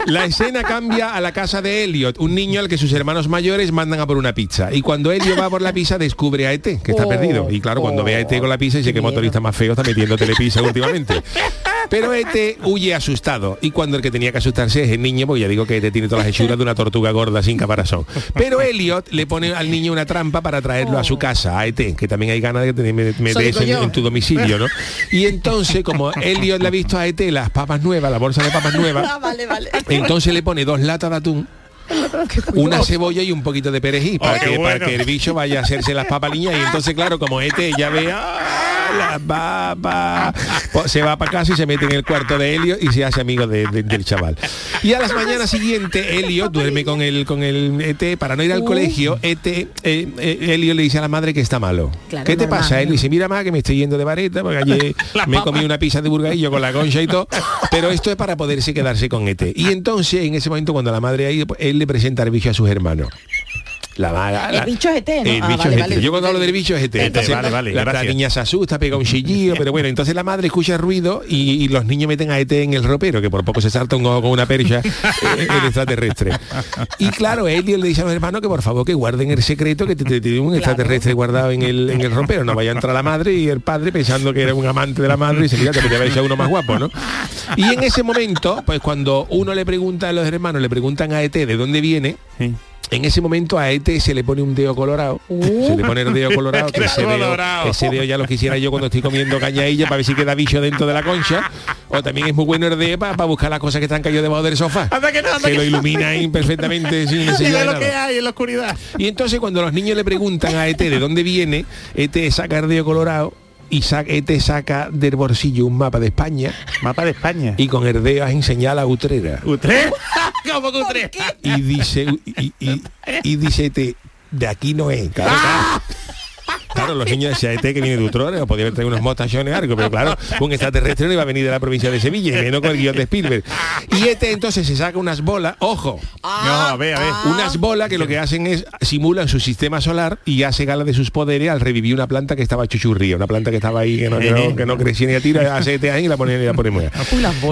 La escena cambia a la casa de Elliot, un niño al que sus hermanos mayores mandan a por una pizza. Y cuando Elliot va por la pizza descubre a ET, que está Oh, perdido. Y claro, cuando ve a ET con la pizza dice que motorista más feo está metiendo telepizza últimamente. Pero ET huye asustado. Y cuando el que tenía que asustarse es el niño, porque ya digo que ET tiene todas las hechuras de una tortuga gorda sin caparazón. Pero Elliot le pone al niño una trampa para traerlo a su casa, a ET, que también hay ganas de meterse en, yo. en tu domicilio, ¿no? [LAUGHS] Y entonces, como Elliot le ha visto a ET las papas nuevas, la bolsa de papas nuevas, [LAUGHS] Ah, vale, vale. entonces le pone dos latas de atún, una cebolla y un poquito de perejil para, Oh, qué que, para que el bicho vaya a hacerse las papaliñas y entonces claro como este ya ve ¡ah! las papas pues se va para casa y se mete en el cuarto de Helio y se hace amigo de- de- del chaval y a las mañanas siguientes Helio duerme con el con el ET para no ir al Uh. colegio ET eh, eh, Helio le dice a la madre que está malo Claro, ¿qué te normal, pasa? Él ¿no? dice mira más que me estoy yendo de vareta porque ayer [LAUGHS] me he comido una pizza de burgadillo con la concha y todo pero esto es para poderse quedarse con ET y entonces en ese momento cuando la madre ha ido pues, él le presenta el a sus hermanos La maga, la- El bicho es ET, ¿no? El Ah, bicho vale, es ET. vale. Yo cuando hablo del bicho es ET. Entonces, vale, vale, la, la niña se asusta, pega un chillillo, pero bueno, entonces la madre escucha ruido y, y los niños meten a ET en el ropero, que por poco se salta un ojo con una percha [LAUGHS] eh, el extraterrestre. Y claro, Elio le dice a los hermanos que por favor que guarden el secreto, que te, te- tiene un extraterrestre guardado en el, en el ropero. No vaya a entrar la madre y el padre pensando que era un amante de la madre y se mira que podía haber uno más guapo, ¿no? Y en ese momento, pues cuando uno le pregunta a los hermanos, le preguntan a ET de dónde viene, en ese momento a ET se le pone un dedo colorado. Se le pone el dedo [LAUGHS] colorado, que ese dedo, ese dedo ya lo quisiera yo cuando estoy comiendo cañailla para ver si queda bicho dentro de la concha. O también es muy bueno el dedo para, buscar las cosas que están caídas debajo del sofá. Anda que no, anda Se que lo no. ilumina ahí perfectamente [LAUGHS] sin necesidad lo que hay en la oscuridad. Y entonces cuando los niños le preguntan a ET de dónde viene, ET saca el dedo colorado y sa- ET saca del bolsillo un mapa de España. Mapa de España. Y con el dedo señala Utrera. ¿Utrecht? [LAUGHS] ¿Cómo que Utrecht? Y dice, y, y- y dice ET, de aquí no es. Claro, claro. Claro, los niños decían ET que viene de Utrera, o podía haber traído unos mostachones algo, pero claro, un extraterrestre no iba a venir de la provincia de Sevilla, y menos con el guion de Spielberg. Y ET entonces se saca unas bolas, ojo, No, a ver, a ver. unas bolas que lo que hacen es simulan su sistema solar y hace gala de sus poderes al revivir una planta que estaba chuchurría, una planta que estaba ahí que no, que no- que no crecía ni a tira, hace ET ahí y la ponen y la ponemos. [LAUGHS]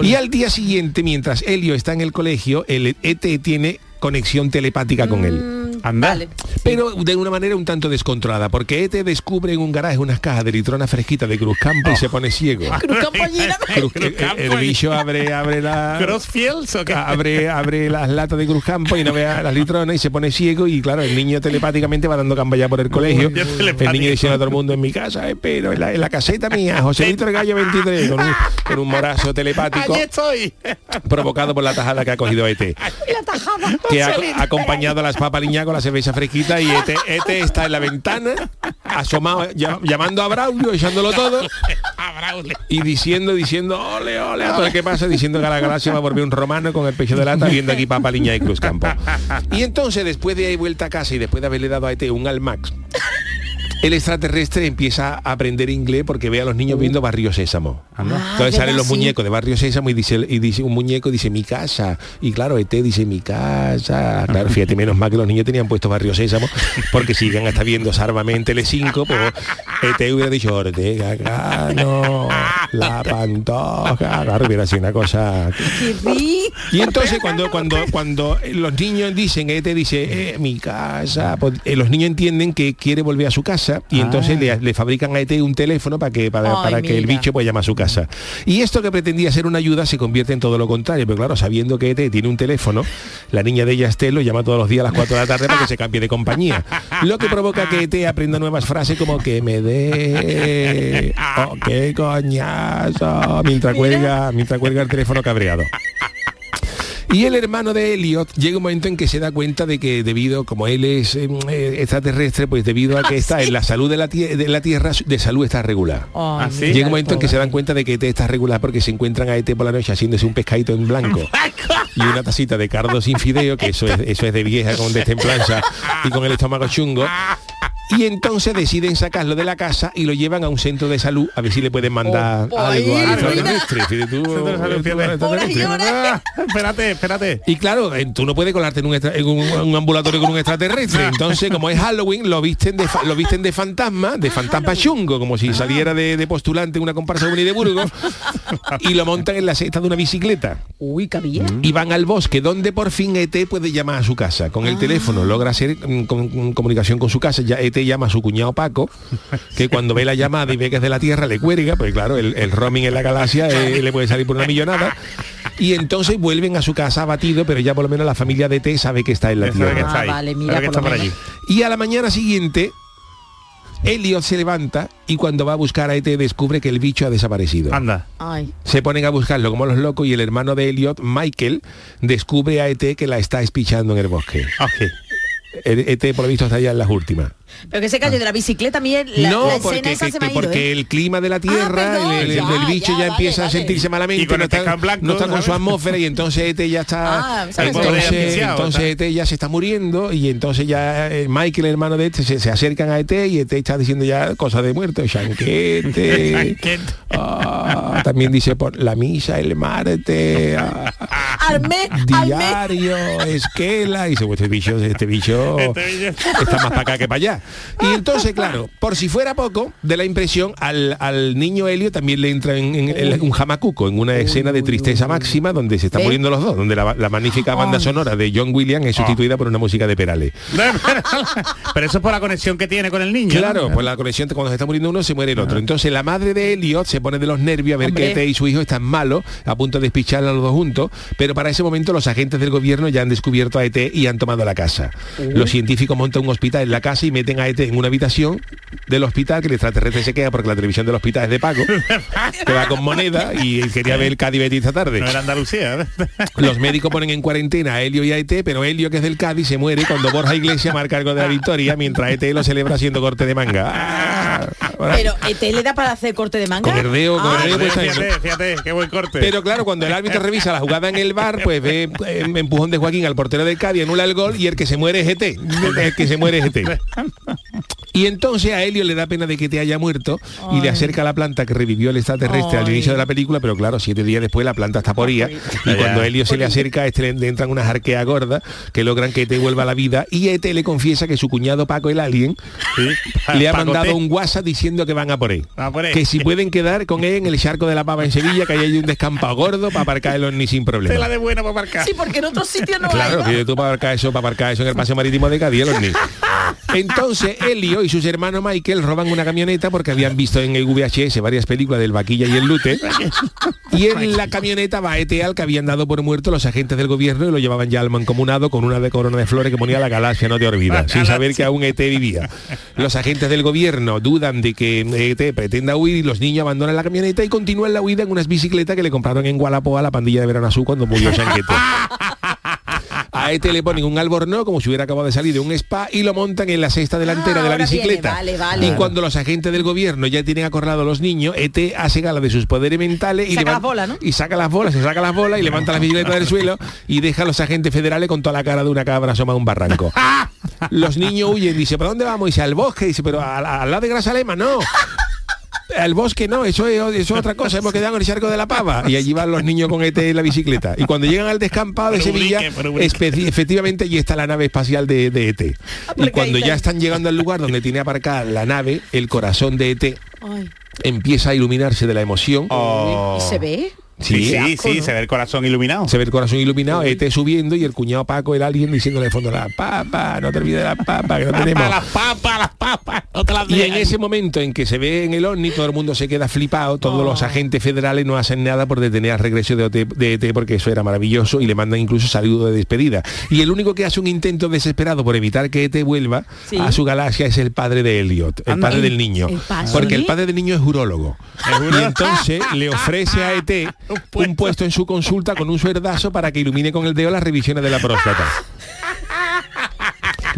Y al día siguiente, mientras Helio está en el colegio, el ET tiene conexión telepática con él. Anda. Pero de una manera un tanto descontrolada, porque ET descubre en un garaje unas cajas de litrona fresquita de Cruzcampo y se pone ciego. [LAUGHS] Cruz- el, el bicho abre, abre la... ¿Crossfields o qué? Abre, abre las latas de Cruzcampo y no vea las litronas y se pone ciego y claro, el niño telepáticamente va dando cambaya por el colegio. El niño diciendo a todo el mundo en mi casa, espero, en la, en la caseta mía, Joselito el Gallo 23, con un, con un morazo telepático Allí estoy. provocado por la tajada que ha cogido ET [LAUGHS] La tajada. que ha acompañado a las papas liñas con la cerveza fresquita y ET, ET está en la ventana asomado llam- llamando a Braulio echándolo todo. [LAUGHS] Y diciendo diciendo ole ole a todo el que pasa diciendo que la galaxia va a volver un romano con el pecho de lata viendo aquí papa liña y cruz campo. Y entonces después de ir vuelta a casa y después de haberle dado a ET un almax el extraterrestre empieza a aprender inglés porque ve a los niños viendo Barrio Sésamo. Entonces salen los muñecos de Barrio Sésamo y dice, y dice un muñeco dice mi casa. Y claro, ET dice mi casa. Claro, fíjate, menos mal que los niños tenían puesto Barrio Sésamo, porque si llegan hasta viendo Sarvamente L5, pues ET hubiera dicho Ortega Cano, la pantoja. Claro, hubiera sido una cosa. Y entonces cuando cuando cuando los niños dicen, ET dice, eh, mi casa, pues, eh, los niños entienden que quiere volver a su casa y entonces le, le fabrican a ET un teléfono para que para, Ay, para que el bicho pueda llamar a su casa. Y esto que pretendía ser una ayuda se convierte en todo lo contrario, pero claro, sabiendo que ET tiene un teléfono, la niña de ella Estel lo llama todos los días a las 4 de la tarde para que se cambie de compañía. Lo que provoca que ET aprenda nuevas frases como que me dé oh, qué coñazo mientras cuelga, mientras cuelga el teléfono cabreado. Y el hermano de Elliot llega un momento en que se da cuenta de que debido, como él es eh, eh, extraterrestre, pues debido a que [LAUGHS] está en la salud de la, de la Tierra, de salud está regular. ¿sí? mira Llega un momento en que se dan cuenta de que ET está regular porque se encuentran a ET por la noche haciéndose un pescadito en blanco y una tacita de cardo sin fideo, que eso es, eso es de vieja con destemplanza y con el estómago chungo. Y entonces deciden sacarlo de la casa y lo llevan a un centro de salud a ver si le pueden mandar Oh, algo fíjate. extraterrestre. Ah, espérate, espérate. Y claro, eh, tú no puedes colarte en un, extra- en un- un ambulatorio con un extraterrestre. Entonces, como es Halloween, lo visten de, lo visten de fantasma, de fantasma chungo, como si saliera de, de postulante en una comparsa de Boni de Burgos, y lo montan en la cesta de una bicicleta. Uy, cabía. Y van al bosque, donde por fin ET puede llamar a su casa. Con el teléfono logra hacer mm, con- con comunicación con su casa. Ya ET llama a su cuñado Paco, que cuando ve la llamada y ve que es de la Tierra, le cuelga, pues claro, el, el roaming en la galaxia eh, le puede salir por una millonada. Y entonces vuelven a su casa abatido, pero ya por lo menos la familia de ET sabe que está en la que Tierra. está ahí. Ah, vale, mira, que está por allí. Y a la mañana siguiente, Elliot se levanta y cuando va a buscar a ET descubre que el bicho ha desaparecido. Anda. Ay. Se ponen a buscarlo como los locos y el hermano de Elliot, Michael, descubre a ET que la está espichando en el bosque. Ok. ET por lo visto está ya en las últimas. Pero que se cayó de la bicicleta, mí la, no, la porque, esa que- se me ha que ido, porque ¿eh? el clima de la Tierra, perdón, el, el- ya, el bicho ya, ya, empieza vale, a sentirse malamente, Y con no el está, blanco, no está con su atmósfera y entonces ET ya Ah, está, se me entonces, entonces está. ET ya se está muriendo y entonces ya Michael, el hermano de ET, se, se acercan a ET y ET está diciendo ya cosas de muerto, [LAUGHS] ah, también dice por la misa, el Marte, ah, Armé, armé. diario, esquela, y dice, pues este bicho, este bicho Este está más para acá que para allá. Y entonces, claro, por si fuera poco, de la impresión, al, al niño Helio también le entra en, un jamacuco, en una escena de tristeza máxima donde se están ¿Eh? muriendo los dos, donde la, la magnífica banda sonora de John Williams es sustituida por una música [LAUGHS] de Perales. Pero eso es por la conexión que tiene con el niño. Claro, ¿no? pues la conexión cuando se está muriendo uno se muere el otro. Entonces la madre de Elliot se pone de los nervios a ver Hombre. que Ete y su hijo están malos, a punto de despicharla a los dos juntos, pero para ese momento los agentes del gobierno ya han descubierto a ET y han tomado la casa. Los científicos montan un hospital en la casa y meten a ET en una habitación del hospital que el extraterrestre se queda porque la televisión del hospital es de pago, [LAUGHS] que va con moneda y quería ver el Cádiz Betis esta tarde. No era Andalucía. ¿eh? [LAUGHS] Los médicos ponen en cuarentena a Helio y a ET, pero Helio, que es del Cádiz, se muere cuando Borja Iglesias marca algo de la victoria, mientras ET lo celebra haciendo corte de manga. Ah, Pero ET le da para hacer corte de manga. Con herdeo, con Ah, pues, Fíjate, eso. fíjate, fíjate, qué buen corte. Pero claro, cuando el árbitro revisa la jugada en el bar, pues ve eh, empujón de Joaquín al portero del Cádiz, anula el gol y el que se muere es ET. El que se muere ET. [LAUGHS] Y entonces a Helio le da pena de que te haya muerto y le acerca la planta que revivió el extraterrestre al inicio de la película, pero claro, siete días después la planta está poría y cuando Helio se le acerca, este le, entran unas arqueas gordas que logran que ET vuelva a la vida y ET le confiesa que su cuñado Paco el alien [LAUGHS] le ha Paco mandado T. un WhatsApp diciendo que van a por él. A por él. Que si pueden quedar con él en el charco de la pava en Sevilla, que ahí hay un descampado gordo para aparcar el ovni sin problema. Tela de buena para marcar. Sí, porque en otros sitios no Claro, hay. que tú para aparcar eso, para aparcar eso en el paseo marítimo de Cádiz, el ovni. [LAUGHS] Entonces, Helio y sus hermanos Michael roban una camioneta porque habían visto en el VHS varias películas del Vaquilla y el Lute. Y en la camioneta va ET al que habían dado por muerto los agentes del gobierno y lo llevaban ya al mancomunado con una de corona de flores que ponía la galaxia, no te olvidas, sin saber que aún ET vivía. Los agentes del gobierno dudan de que ET pretenda huir y los niños abandonan la camioneta y continúan la huida en unas bicicletas que le compraron en Gualapo a la pandilla de Verano Azul cuando murió Sanquete. A ET le ponen un albornoz como si hubiera acabado de salir de un spa y lo montan en la cesta delantera de la viene, bicicleta. vale, vale. Y cuando los agentes del gobierno ya tienen acorralado a los niños, ET hace gala de sus poderes mentales y, Saca las bolas, ¿no? y saca las bolas, se saca las bolas y levanta la bicicleta del suelo y deja a los agentes federales con toda la cara de una cabra asoma a un barranco. [LAUGHS] Los niños huyen, dice, ¿para dónde vamos? Dice, al bosque, dice, pero al lado de Grasalema, no. Al bosque no, eso es, eso es otra cosa, hemos quedado en el charco de la pava. Y allí van los niños con ET en la bicicleta. Y cuando llegan al descampado de Sevilla, efectivamente allí está la nave espacial de, de ET. Y cuando ya están llegando al lugar donde tiene aparcada la nave, el corazón de ET empieza a iluminarse de la emoción. Oh. ¿Y se ve? Sí, sí, sí, se ve el corazón iluminado. Se ve el corazón iluminado, ET subiendo y el cuñado Paco, el alien, diciéndole de fondo, la papa, no te olvides de la papa, que no tenemos. las papas, las papas, Y en ese momento en que se ve en el ovni, todo el mundo se queda flipado, todos los agentes federales no hacen nada por detener al regreso de, OT de ET porque eso era maravilloso y le mandan incluso saludo de despedida. Y el único que hace un intento desesperado por evitar que ET vuelva Sí. a su galaxia es el padre de Elliot, el padre El- del niño. el. Porque el padre del niño es urólogo. Y entonces le ofrece a ET [LAUGHS] un puesto en su consulta con un suerdazo para que ilumine con el dedo las revisiones de la próstata. [LAUGHS]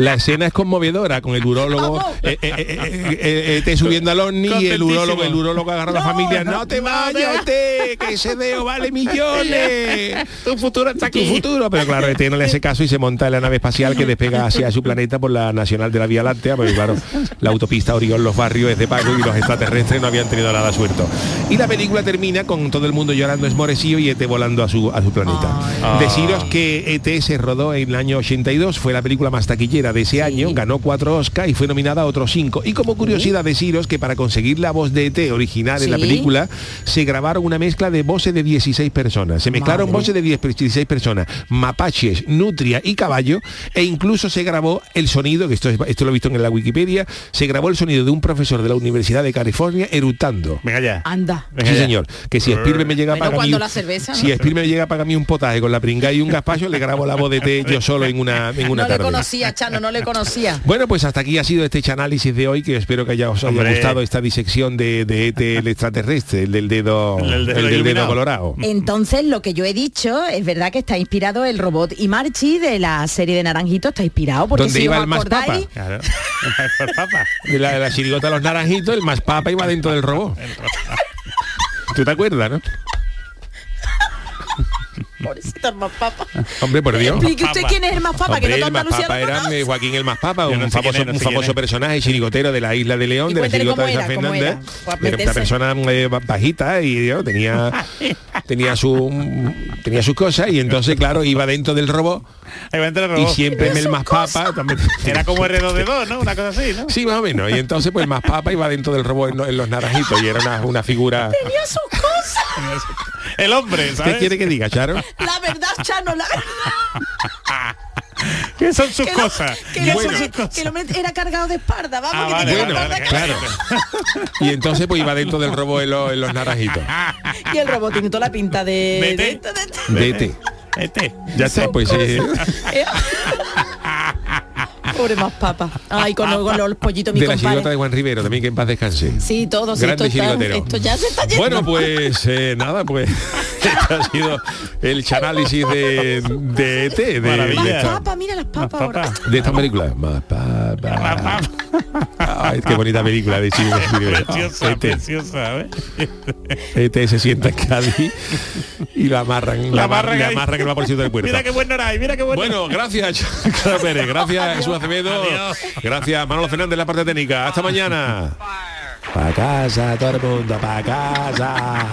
La escena es conmovedora con el urólogo eh, eh, eh, eh, eh, ET subiendo al ovni y el urólogo, el urólogo agarra a la familia. No te vayas, ET, que ese dedo vale [LAUGHS] millones. Tu futuro está Tu aquí. futuro, pero claro, ET no le hace caso y se monta en la nave espacial que despega hacia su planeta por la nacional de la Vía Láctea, porque claro, la autopista Orión Los Barrios es de pago y los extraterrestres no habían tenido nada suelto. Y la película termina con todo el mundo llorando esmorecillo y ET volando a su, a su planeta. Deciros que ET se rodó en el año 82, fue la película más taquillera de ese año, ganó cuatro Oscar y fue nominada a otros cinco. Y como curiosidad deciros que para conseguir la voz de ET original en la película, se grabaron una mezcla de voces de 16 personas. Se mezclaron Madre. voces de 10 16 personas, mapaches, nutria y caballo, e incluso se grabó el sonido, que esto, es- esto lo he visto en la Wikipedia, se grabó el sonido de un profesor de la Universidad de California eructando. Venga ya. Anda. Sí, señor. Que si Spielberg me llega a pagar mí- la cerveza, ¿no? si Spielberg me llega a pagar a mí un potaje con la pringa y un gazpacho, le grabo la voz de té yo solo en una en una no le tarde. conocía, Chano, No le conocía. [LAUGHS] Bueno, pues hasta aquí ha sido este análisis de hoy, que espero que haya, os haya Hombre. gustado esta disección de, de ET, el extraterrestre, el del dedo, El del dedo el del dedo iluminado. colorado. Entonces, lo que yo he dicho, es verdad que está inspirado el robot y Marchi de la serie de Naranjito está inspirado porque ¿Dónde si iba os [LAUGHS] el más papa. De la, de la chirigota de los naranjitos, el más papa iba dentro del robot. ¿Tú te acuerdas, no? Pobrecito el más papa. Hombre, por Dios. [LAUGHS] Explique usted quién es el más papa, Hombre, que no el más Andalucía papa era eh, Joaquín el más papa, un no sé famoso, es, no un sé famoso quién es. personaje chirigotero de la isla de León, Y de la chirigota de San Fernández. era, una persona eh, ba- bajita y yo, tenía [LAUGHS] tenía su tenía sus cosas y entonces claro iba dentro del robot y siempre el más papa también [LAUGHS] Era como R2D2, ¿no? Una cosa así, ¿no? Sí, más o menos. Y entonces pues el más papa iba dentro del robot en los naranjitos y era una, una figura. Tenía sus cosas. El hombre, ¿sabes? ¿Qué quiere que diga, Charo? La verdad, Chano, la ¿Qué son sus que lo- cosas? que, el Bueno. hombre, que el hombre era cargado de espalda, vamos, Ah, que vale, Bueno, claro. Y entonces pues iba dentro del robot en, los- en los naranjitos. Y el robot tiene toda la pinta de... Vete. de- de- de- De ET. Ya está, pues [LAUGHS] eh, Pobre más papa. Ay, con, con los pollitos mi de la compadre. chirigota de Juan Rivero, también que en paz descanse. Sí, todos. Grande esto, está- esto ya se está yendo. Bueno, pues eh, nada, pues [LAUGHS] este ha sido el chanálisis de, de ET, de, Maravilla. de Más esta, papa, mira las papas ahora. de esta película. Más papa. Ay, qué bonita película de Chile. [LAUGHS] Preciosa, ET. preciosa, ¿ves? ET se sienta en Cádiz y la amarran, la, amarran, ahí. amarran en el del puerto. Mira qué bueno hay, mira qué bueno. Bueno, gracias, Charo Pérez, gracias Jesús Adiós. gracias Manolo Fernández la parte técnica. Hasta mañana. Pa casa, todo el mundo, pa casa.